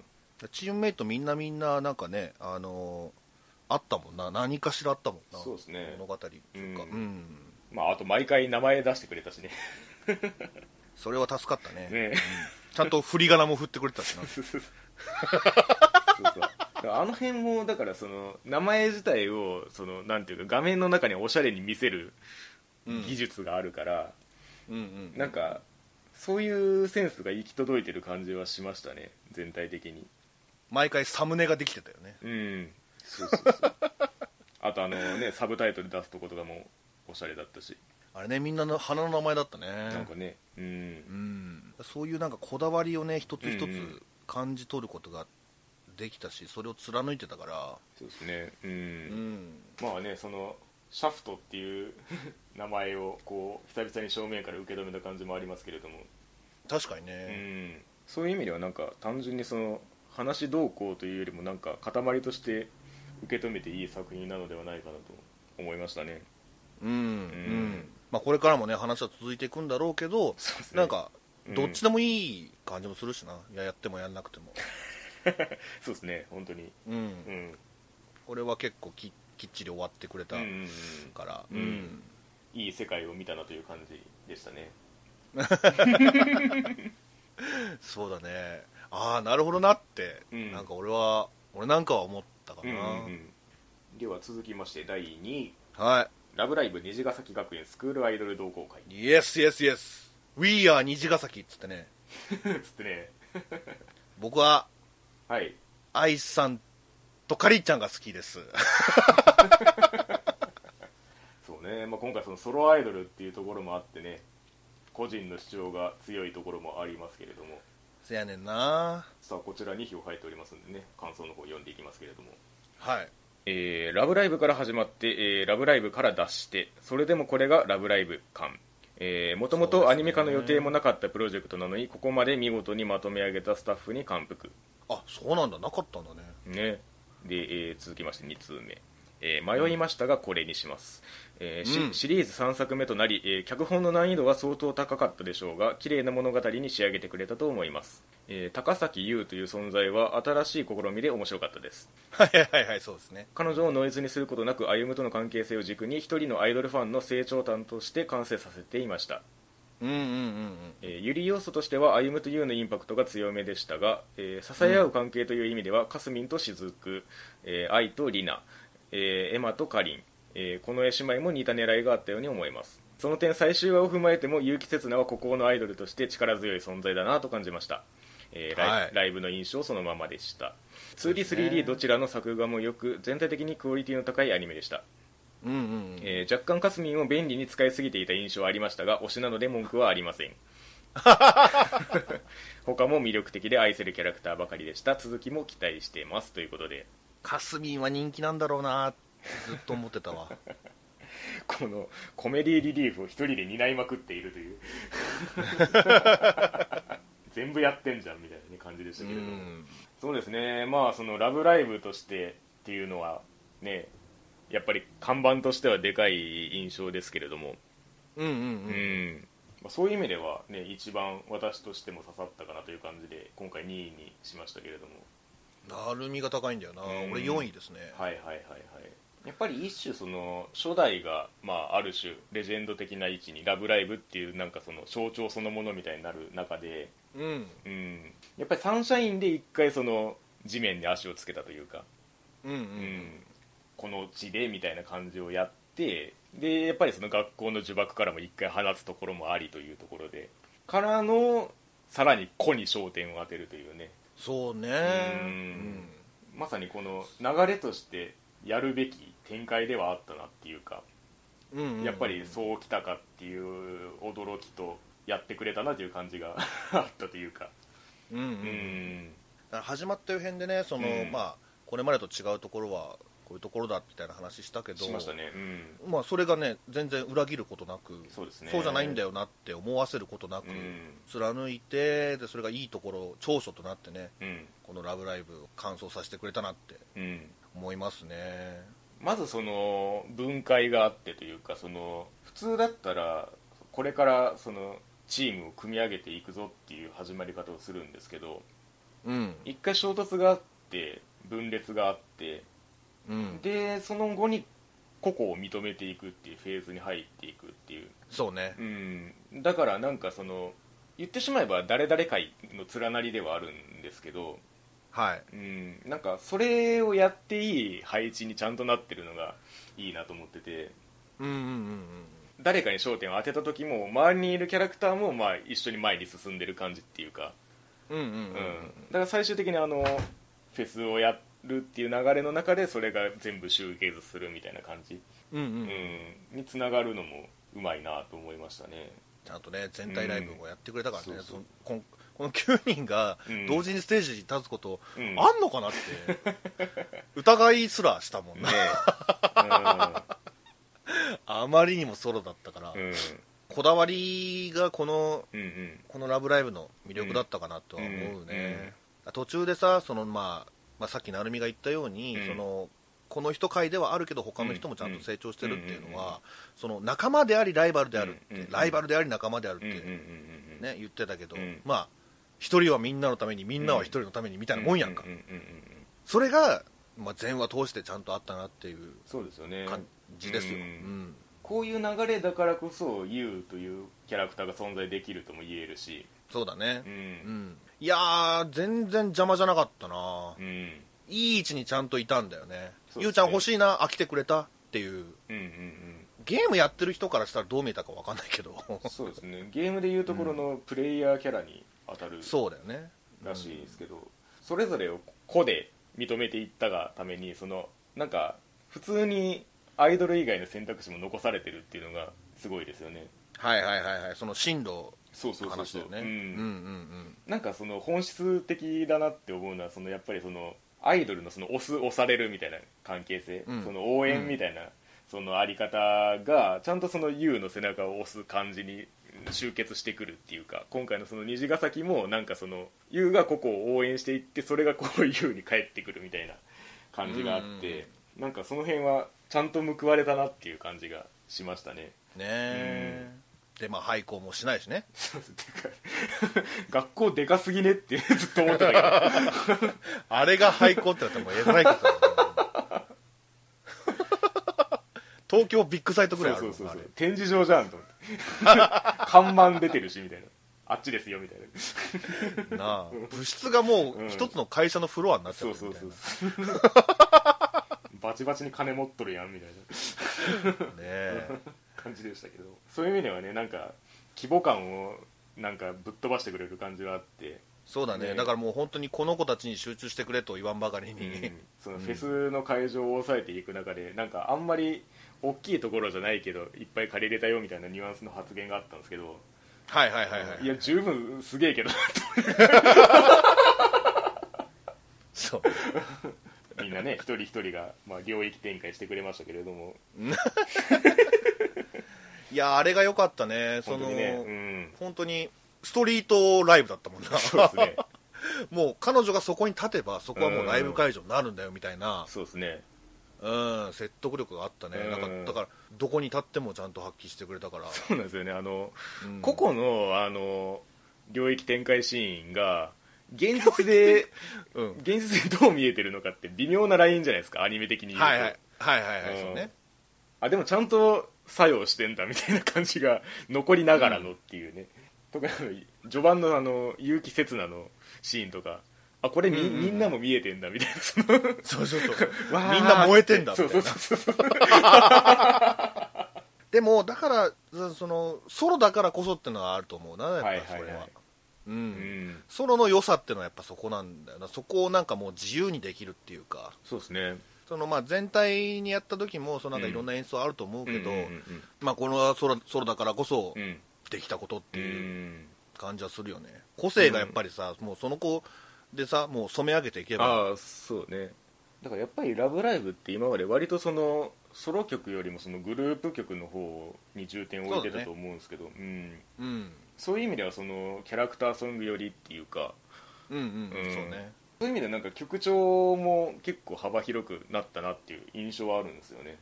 チームメイトみんなみんななんかねあのーあったもんな。何かしらあったもんな。そうですね。物語っていうか。ううん。ん、まああと毎回名前出してくれたしね。それは助かったね。ね。ちゃんと振り仮名も振ってくれてたしな。そうそう。あの辺もだからその名前自体をそのなんていうか画面の中におしゃれに見せるうん。技術があるから、うんうんなんかそういうセンスが行き届いてる感じはしましたね全体的に。毎回サムネができてたよね。うん。そうそうそう。あとあのねサブタイトル出すとことかもおしゃれだったし。あれねみんなの花の名前だったね。なんかね。うん。うん。そういうなんかこだわりをね一つ一つ感じ取ることができたしそれを貫いてたから。そうですね。ううんん。まあねそのシャフトっていう 名前をこう久々に正面から受け止めた感じもありますけれども、う確かにね、ん、そういう意味ではなんか単純にその話どうこうというよりもなんか塊として受け止めていい作品なのではないかなと思いましたね。うんうん。まあ、これからもね話は続いていくんだろうけどそうですね。なんかうん。どっちでもいい感じもするしな、いややってもやんなくても。そうですね本当に。うん、うん。これは結構ききっちり終わってくれたうんうんうん。いい世界を見たなという感じでしたね。そうだね。ああなるほどなって、うん。なんか俺は俺なんかは思ったかな、うんうんうん。では続きまして第2位。は「ラブライブ虹ヶ崎学園スクールアイドル同好会。いイエスイエスイエス We are 虹ヶ崎っつってね」つってね。僕ははい。愛さんとかりちゃんが好きです そうね、まあ、今回そのソロアイドルっていうところもあってね個人の主張が強いところもありますけれども。せやねんな。さあこちら2票入っておりますんでね感想の方読んでいきますけれども。はい。えーラブライブから始まって、えーラブライブから脱してそれでもこれがラブライブ感。もともとアニメ化の予定もなかったプロジェクトなのにここまで見事にまとめ上げたスタッフに感服。あそうなんだ。なかったんだね。ね。で、えー続きまして2通目、えー迷いましたがこれにします、えーしうん。シリーズ3作目となり、えー脚本の難易度は相当高かったでしょうが綺麗な物語に仕上げてくれたと思います、えー高崎優という存在は新しい試みで面白かったです。はいはいはいそうですね。彼女をノイズにすることなく歩むとの関係性を軸に一人のアイドルファンの成長端として完成させていました。うんうんうんうんえーユリ要素としては歩むというのインパクトが強めでしたが、えー支え合う関係という意味では、かすみんとしずく、えー愛とりな、えーエマとかりん、えーこの絵姉妹も似た狙いがあったように思います。その点最終話を踏まえても結城刹那は孤高のアイドルとして力強い存在だなと感じました、えーライはい。ライブの印象そのままでした。そうですね。2D3D どちらの作画もよく全体的にクオリティの高いアニメでした。うんうんうん。えー若干かすみんを便利に使いすぎていた印象はありましたが推しなので文句はありません。他も魅力的で愛せるキャラクターばかりでした。続きも期待しています。ということでかすみんは人気なんだろうなずっと思ってたわ。このコメディリリーフを一人で担いまくっているという。全部やってんじゃんみたいな、ね、感じでしたうけれども、ん。そうですね。まあその「ラブライブ!」としてっていうのはねやっぱり看板としてはでかい印象ですけれども。うんうんううん。ん。まあそういう意味では、ね、一番私としても刺さったかなという感じで今回2位にしましたけれどもなるみが高いんだよな。うん。俺4位ですね。はいはいはいはい。やっぱり一種その初代が、まあ、ある種レジェンド的な位置に「ラブライブ!」っていうなんかその象徴そのものみたいになる中で、うん。うん、やっぱりサンシャインで一回その地面に足をつけたというか、うんうん。うん。この地でみたいな感じをやってでやっぱりその学校の呪縛からも一回放つところもありというところでからのさらに「子」に焦点を当てるというねそうね。うん。まさにこの流れとしてやるべき展開ではあったなっていうかうんうん。うんやっぱりそうきたかっていう驚きとやってくれたなという感じが あったというか。うんうんううん。始まった辺でねその、うん。まあこれまでと違うところはこういうところだみたいな話したけどしましたね。うん。まあ、それがね全然裏切ることなくそうですね。じゃないんだよなって思わせることなく、うん。貫いてでそれがいいところ長所となってねうん。この「ラブライブ!」を完走させてくれたなってうん。思いますね。まずその分解があってというかその普通だったらこれからそのチームを組み上げていくぞっていう始まり方をするんですけどうん。一回衝突があって分裂があってうん。でその後に個々を認めていくっていうフェーズに入っていくっていう、そうね。うん、だからなんかその言ってしまえば誰々会の連なりではあるんですけど、はい。うん、なんかそれをやっていい配置にちゃんとなってるのがいいなと思ってて。うんうんうん誰かに焦点を当てた時も周りにいるキャラクターもまあ一緒に前に進んでる感じっていうか、うんうんうんうん、だから最終的にあのフェスをやるっていう流れの中でそれが全部集結するみたいな感じ、うんうん。うん。うん、につながるのもうまいなと思いましたね。ちゃんとね全体ライブをやってくれたからね、うんそうそう。そのこの9人がうん。同時にステージに立つことうん。あんのかなって 疑いすらしたもんねな、あまりにもソロだったから、こだわりがこのうんうん。この「ラブライブ!」の魅力だったかなとは思うね、途中でさその、まあ、まあさっき成海が言ったように、うん。そのこの人会ではあるけど他の人もちゃんと成長してるっていうのは、その仲間でありライバルであるって、ライバルであり仲間であるって、ね、言ってたけど、うん。まあ一人はみん。なのためにみん。なは一人のためにみたいなもん。やん。か、それが、まあ、前話通してちゃん。とあったなっていうそうですよね感じですよ、こういう流れだからこそ YOU というキャラクターが存在できるとも言えるしそうだねう、うん。んいやー全然邪魔じゃなかったな、うん。いい位置にちゃんといたんだよね。ね。ゆうちゃん欲しいな飽きてくれたっていう。うんうんゲームやってる人からしたらどう見えたか分かんないけど。うんそうですね。ゲームでいうところのプレイヤーキャラに当たるそうだよね。らしいですけど、それぞれを個で認めていったがためにそのなんか普通にアイドル以外の選択肢も残されてるっていうのがすごいですよね。はいはいはいはい。その進路そうそうそうそう。ね、うん。うんうんなんかその本質的だなって思うのはそのやっぱりそのアイドルのその押す押されるみたいな関係性、うん。その応援みたいな、そのあり方がちゃんとその YOU の背中を押す感じに集結してくるっていうか今回のその虹ヶ崎もなんかその YOU がここを応援していってそれがこう YOU に返ってくるみたいな感じがあって、なんかその辺はちゃんと報われたなっていう感じがしましたね。うん。ねえ、でまあ廃校もしないしね。学校でかすぎねってずっと思ってたけど。あれが廃校ってなったらもうえらいこと東京ビッグサイトぐらいあるそうそうそう展示場じゃんと思って。看板出てるしみたいな。あっちですよみたいな。なあ。部室がもううん。一つの会社のフロアになっちゃそうそうってるみたいな。そう。バチバチに金持っとるやんみたいな。ねえ感じでしたけどそういう意味ではねなんか規模感をなんかぶっ飛ばしてくれる感じがあって、そうだね。ね。だからもう本当にこの子たちに集中してくれと言わんばかりに、そのフェスの会場を抑えていく中でなんかあんまり大きいところじゃないけどいっぱい借りれたよみたいなニュアンスの発言があったんですけどはいはいはいはい。いや十分すげえけど。そう。みんなね一人一人が、まあ、領域展開してくれましたけれども いやあれが良かったね。その本当にね、うん、本当にストリートライブだったもんな。そうですね。もう彼女がそこに立てばそこはもうライブ会場になるんだよみたいな、そうですね。うん、説得力があったね、うん。なんかだからどこに立ってもちゃんと発揮してくれたから、そうなんですよね。あの、うん。個々のあの領域展開シーンが現実でうん、現実でどう見えてるのかって微妙なラインじゃないですかアニメ的に言うと、はいはい。はいはいはい、うんそうねあでもちゃんと作用してんだみたいな感じが残りながらのっていうね、特にあの序盤のあの結城刹那のシーンとかあこれみ,、うんうんうん。みんなも見えてんだみたいなそのそうそうそう。みんな燃えてんだみたそいうな。そうそうそうでもだからそそのソロだからこそってのはあると思うなやっぱはいそれは,、はいは。いうん。うん。ソロの良さってのはやっぱそこなんだよな。そこをなんかもう自由にできるっていうか。そうですねそのまあ全体にやった時もそのなんかいろんな演奏あると思うけど、うんうんまあ、このソロソロだからこそできたことってういうん感じはするよね。個性がやっぱりさ、もうその子でさもう染め上げていけば。ああそうね。だからやっぱり「ラブライブ!」って今まで割とそのソロ曲よりもそのグループ曲の方に重点を置いてたと思うんですけどう、ん、うん。そういう意味ではそのキャラクターソングよりっていうか。うんうん、うん。そうねそういう意味でなんか曲調も結構幅広くなったなっていう印象はあるんですよね、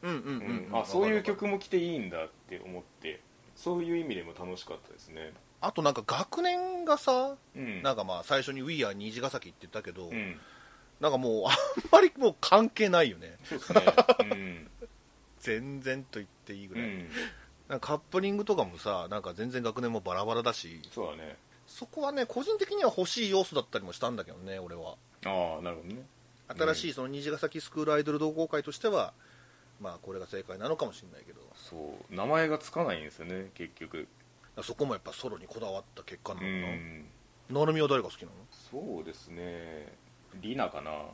うんうんうん、うん。あそういう曲も来ていいんだって思ってそういう意味でも楽しかったですね。あとなんか学年がさ、うん。なんかまあ最初に「We Are 虹ヶ崎」って言ったけど、うん。なんかもうあんまりもう関係ないよね。そうですね。うん。全然と言っていいぐらい、うん。なんかカップリングとかもさなんか全然学年もバラバラだし。そうだねそこはね個人的には欲しい要素だったりもしたんだけどね俺は。ああなるほどね。新しいその虹ヶ崎スクールアイドル同好会としてはまあこれが正解なのかもしれないけど。そう名前がつかないんですよね結局。そこもやっぱソロにこだわった結果なうのかな、ん。なるみは誰が好きなの？そうですね。リナかな。はい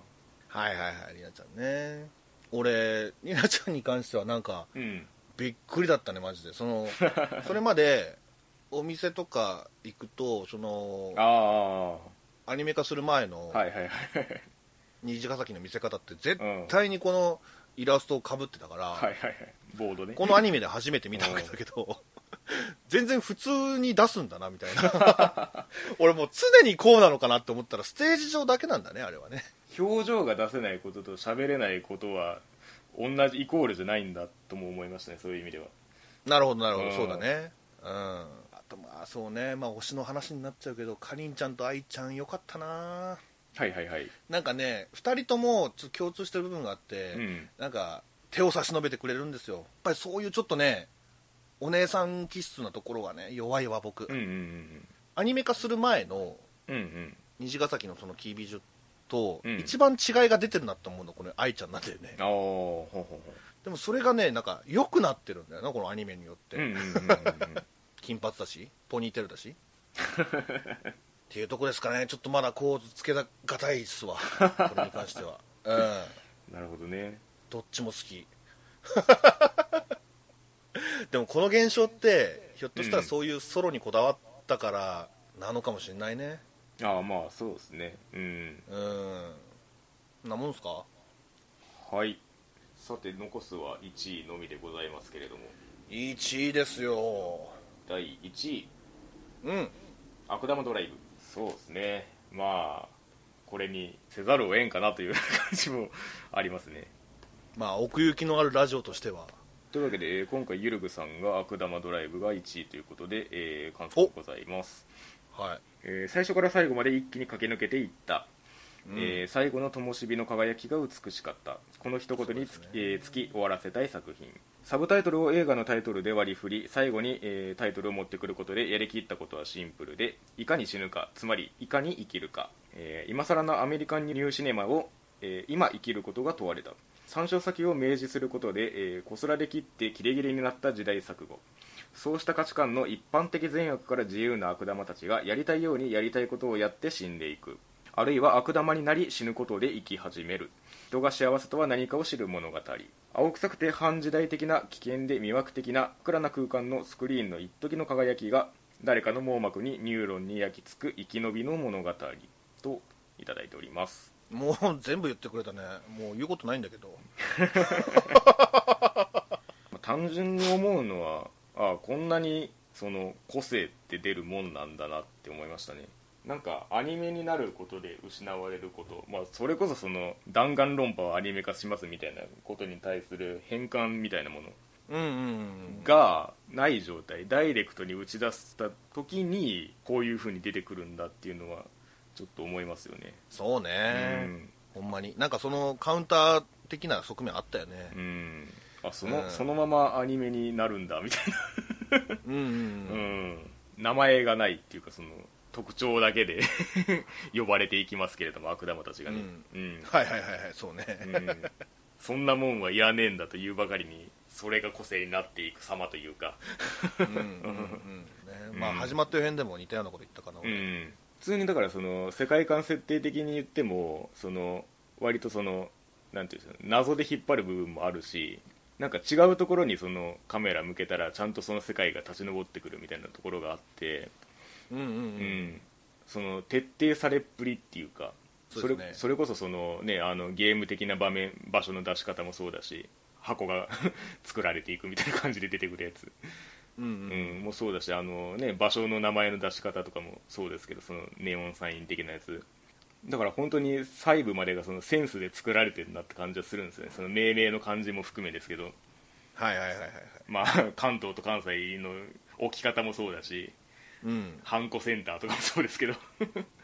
はいはいりなちゃんね。俺りなちゃんに関してはなんかうん。びっくりだったねマジで。その それまでお店とか行くとそのあアニメ化する前のあはいはいはい。虹ヶ崎の見せ方って絶対にこのイラストをかぶってたから、はいはいはい。ボードね。このアニメで初めて見たわけだけど全然普通に出すんだなみたいな。俺もう常にこうなのかなって思ったらステージ上だけなんだねあれはね。表情が出せないことと喋れないことは同じイコールじゃないんだとも思いましたねそういう意味ではなるほどなるほど、うんそうだねうんあとまあそうね。まあ推しの話になっちゃうけどかりんちゃんと愛ちゃんよかったな。はいはいはい。なんかね2人ともちょっと共通してる部分があって、うん。なんか手を差し伸べてくれるんですよ。やっぱりそういうちょっとねお姉さん気質なところがね弱いわ僕、うんうんうんアニメ化する前のうんうん。虹ヶ崎のそのキービジュとうん。一番違いが出てるなと思うのこの愛ちゃんなんだよね。ああほうほうほでもそれがねなんか良くなってるんだよなこのアニメによって、ううんうんうんうん金髪だしポニーテールだし。っていうとこですかね。ちょっとまだ構図つけがたいっすわ。これに関しては。うん。なるほどね。どっちも好き。でもこの現象ってひょっとしたらそういうソロにこだわったからなのかもしれないね。ああまあそうですね。うん。うん。なもんすか？はい。さて残すは1位のみでございますけれども。1位ですよ第1位うん。悪玉ドライブ。そうですね。まあこれにせざるを得んかなという感じもありますね。まあ奥行きのあるラジオとしては。というわけで、えー今回ゆるぐさんが悪玉ドライブが1位ということで、えー感想でございます、はい。えー最初から最後まで一気に駆け抜けていった、うん。えー最後の灯火の輝きが美しかった。この一言につね。えーつき終わらせたい作品。サブタイトルを映画のタイトルで割り振り最後に、えータイトルを持ってくることでやりきったことはシンプルでいかに死ぬかつまりいかに生きるか、えー今更のアメリカンニューシネマを、えー今生きることが問われた。参照先を明示することで、えーこすられきってキレキレになった時代錯誤。そうした価値観の一般的善悪から自由な悪玉たちがやりたいようにやりたいことをやって死んでいくあるいは悪玉になり死ぬことで生き始める。人が幸せとは何かを知る物語。青臭くて反時代的な危険で魅惑的な暗な空間のスクリーンの一時の輝きが誰かの網膜にニューロンに焼き付く生き延びの物語といただいております。もう全部言ってくれたね。もう言うことないんだけど。ま あ単純に思うのはああこんなにその個性って出るもんなんだなって思いましたねなんかアニメになることで失われること、まあ、それこそその弾丸論破をアニメ化しますみたいなことに対する変換みたいなもの。うんうんうんがない状態。ダイレクトに打ち出した時にこういう風に出てくるんだっていうのはちょっと思いますよね。そうね、ほんまに。なんかそのカウンター的な側面あったよね。うん、うん、あその、うん。そのままアニメになるんだみたいな。うんうんうん。うん、名前がないっていうかその特徴だけで 呼ばれていきますけれども悪玉たちがね、うん。はいはいはいはいそうね、うん。そんなもんはいらねえんだというばかりにそれが個性になっていく様というか、うんうんうんね。まあ始まった辺でも似たようなこと言ったかな、う俺ん、普通にだからその世界観設定的に言ってもその割とそのなんていうんですか謎で引っ張る部分もあるしなんか違うところにそのカメラ向けたらちゃんとその世界が立ち上ってくるみたいなところがあってうんうんうん。うん、その徹底されっぷりっていうかそれね。それこそその、ね、あのゲーム的な場面場所の出し方もそうだし箱が 作られていくみたいな感じで出てくるやつ、うんうん。うんもうそうだしあの、ね、場所の名前の出し方とかもそうですけどそのネオンサイン的なやつ。だから本当に細部までがそのセンスで作られてるなって感じはするんですよね。その命名の感じも含めですけど、はいはいはいはいはい。まあ、関東と関西の置き方もそうだしうん。ハンコセンターとかもそうですけど。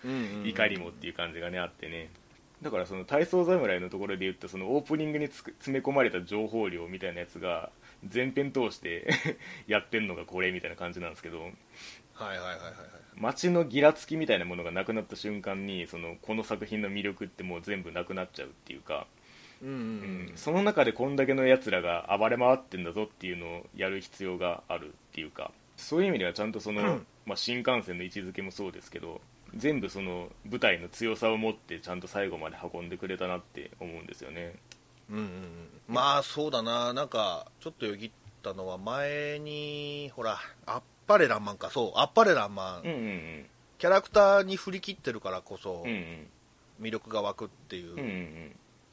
うんいかにもっていう感じがねあってね。だからその体操侍のところで言ったそのオープニングにつく詰め込まれた情報量みたいなやつが全編通して やってんのがこれみたいな感じなんですけど。はいはいはいはいはい。街のギラつきみたいなものがなくなった瞬間にそのこの作品の魅力ってもう全部なくなっちゃうっていうか、うんうんうん。その中でこんだけのやつらが暴れ回ってんだぞっていうのをやる必要があるっていうか。そういう意味ではちゃんとその、うんまあ、新幹線の位置づけもそうですけど全部その舞台の強さを持ってちゃんと最後まで運んでくれたなって思うんですよね。うんうんうん。まあそうだな。なんかちょっとよぎっったのは前にほらあっぱれらんまんか。そうあっぱれらんまん、うんうんキャラクターに振り切ってるからこそ魅力が湧くっていう、うん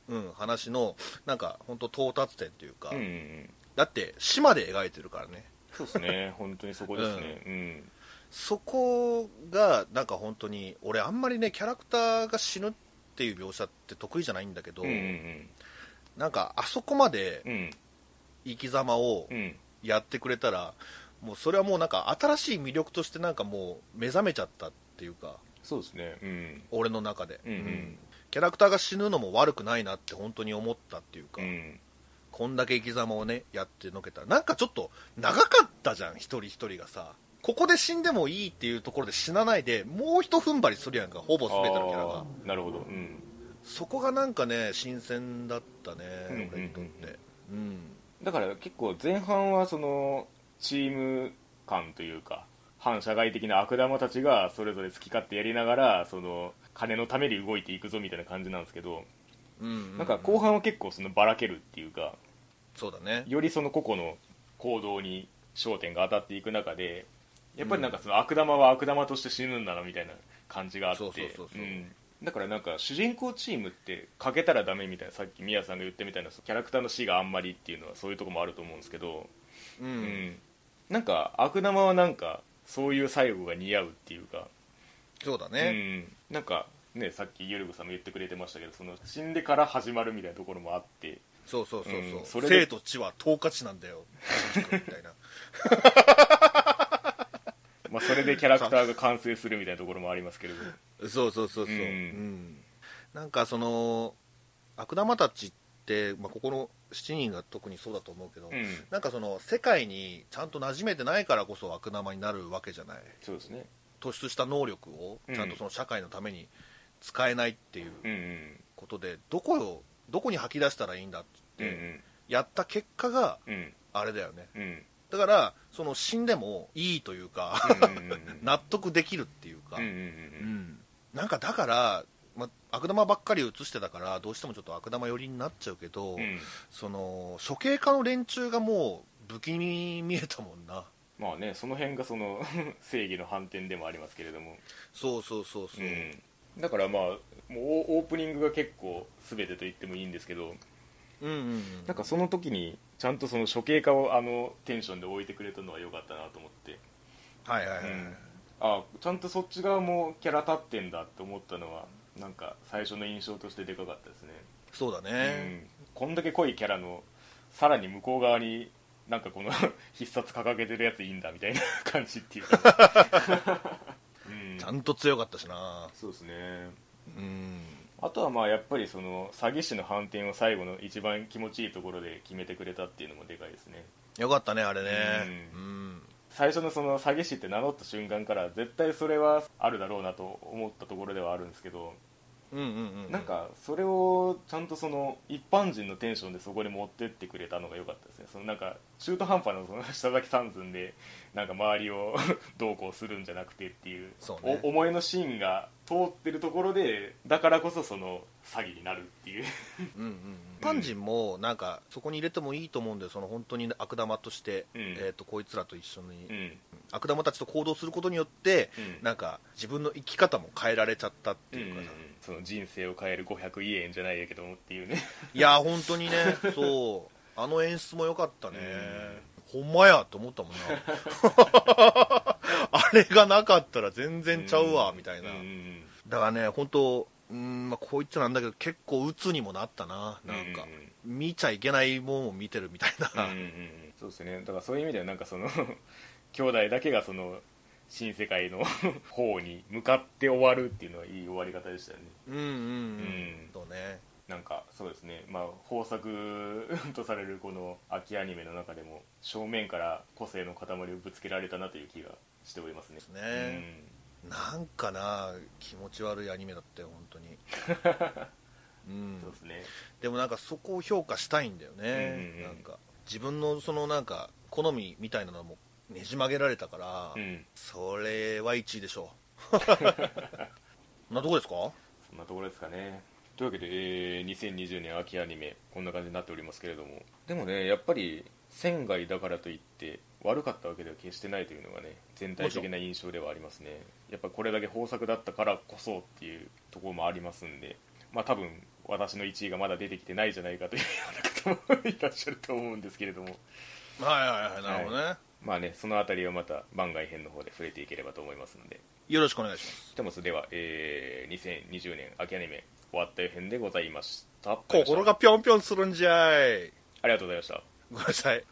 うんうん。話のなんか本当到達点というか、うんうんうん。だって島で描いてるからね。そうですね。本当にそこですね。うんそこがなんか本当に俺あんまりねキャラクターが死ぬっていう描写って得意じゃないんだけど、うんうんなんかあそこまでうんうん生き様をうんやってくれたらもうそれはもうなんか新しい魅力としてなんかもう目覚めちゃったっていうかそうですね。うん。俺の中で、うんうん。キャラクターが死ぬのも悪くないなって本当に思ったっていうか、うん。こんだけ生き様をねやってのけた。らなんかちょっと長かったじゃん一人一人がさここで死んでもいいっていうところで死なないでもう一踏ん張りするやんかほぼ全てのキャラが。なるほど。うん。そこがなんかね新鮮だったね、うんうんうん。俺にとって。うん。だから結構前半はそのチーム感というか反社会的な悪玉たちがそれぞれ好き勝手やりながらその金のために動いていくぞみたいな感じなんですけどうんうん。なんか後半は結構そのばらけるっていうかそうだね。よりその個々の行動に焦点が当たっていく中でやっぱりなんかその悪玉は悪玉として死ぬんだなみたいな感じがあってだからなんか主人公チームって欠けたらダメみたいなさっき宮さんが言ったみたいなキャラクターの死があんまりっていうのはそういうとこもあると思うんですけど、うん、うん。なんか悪玉はなんかそういう最後が似合うっていうか、そうだうね、ん、なんかねさっきゆるぐさんも言ってくれてましたけどその死んでから始まるみたいなところもあってそうそうそうそう、うん。そ生と死は等価値なんだよ。みたいなまあ、それでキャラクターが完成するみたいなところもありますけれど。そうそうそうそう、うん。うん。なんかその悪玉たちって、まあ、ここの7人が特にそうだと思うけど、うん。なんかその世界にちゃんと馴染めてないからこそ悪玉になるわけじゃない。そうですね。突出した能力をちゃんとその社会のために使えないっていううんうん。ことで、どこをどこに吐き出したらいいんだっつって、うん。やった結果がうん。あれだよね。うんうんだからその死んでもいいというか、納得できるっていうか、うんなんかだから、ま、悪玉ばっかり映してたからどうしてもちょっと悪玉寄りになっちゃうけど、うんうん。その処刑家の連中がもう不気味に見えたもんな。まあねその辺がその 正義の反転でもありますけれども。そうそうそうそう、うん。だからまあもうオープニングが結構全てと言ってもいいんですけど。うんうんうん。なんかその時にちゃんとその処刑家をあのテンションで置いてくれたのは良かったなと思って、はいはいはい、うん。あちゃんとそっち側もキャラ立ってんだって思ったのはなんか最初の印象としてでかかったですね、そうだね、うん、こんだけ濃いキャラのさらに向こう側になんかこの 必殺掲げてるやついいんだみたいな感じっていうか、うん。ちゃんと強かったしな。そうですね。うんあとはまあやっぱりその詐欺師の反転を最後の一番気持ちいいところで決めてくれたっていうのもでかいですね。よかったねあれね。ううん。最初のその詐欺師って名乗った瞬間から絶対それはあるだろうなと思ったところではあるんですけどなんかそれをちゃんとその一般人のテンションでそこに持ってってくれたのが良かったですね。そのなんか中途半端なその下崎三寸でなんか周りをどうこうするんじゃなくてっていうね。お思いのシーンが通ってるところでだからこそその詐欺になるっていう。うんうんうん。一般人もなんかそこに入れてもいいと思うんでその本当に悪玉として、うん。えー、とこいつらと一緒に、うん。悪玉たちと行動することによって、うん。なんか自分の生き方も変えられちゃったっていうかさ、その人生を変える500イエンじゃないやけどもっていうね。いやー本当にね。そう。あの演出も良かったね、ほんまやと思ったもんな。あれがなかったら全然ちゃうわ、みたいな、だからね本当うんまあこう言っちゃなんだけど結構鬱にもなったな。うんなんか、うんうん見ちゃいけないもんを見てるみたいな、うんうんうん。そうですね。だからそういう意味ではなんかその 兄弟だけがその新世界の 方に向かって終わるっていうのはいい終わり方でしたよね。うんうんうん、うん。そうね。なんかそうですね。まあ豊作とされるこの秋アニメの中でも正面から個性の塊をぶつけられたなという気がしておりますね。ねなんかな気持ち悪いアニメだったよ本当に。ううん。んそうですね。でもなんかそこを評価したいんだよね、うんうんうん。なんか自分のそのなんか好みみたいなのもねじ曲げられたから、うん。それは1位でしょう。そんなとこですか？そんなところですかね。というわけで、えー2020年秋アニメこんな感じになっておりますけれども。でもねやっぱり仙外だからといって悪かったわけでは決してないというのがね全体的な印象ではありますね。やっぱこれだけ豊作だったからこそっていうところもありますんでまあ多分私の1位がまだ出てきてないじゃないかというような方もいらっしゃると思うんですけれども。はいはいはいなるほどね、まあねそのあたりをまた番外編の方で触れていければと思いますので。よろしくお願いします。テモスでは、えー2020年秋アニメ終わった編でございました。心がぴょんぴょんするんじゃい。ありがとうございました。ごめんなさい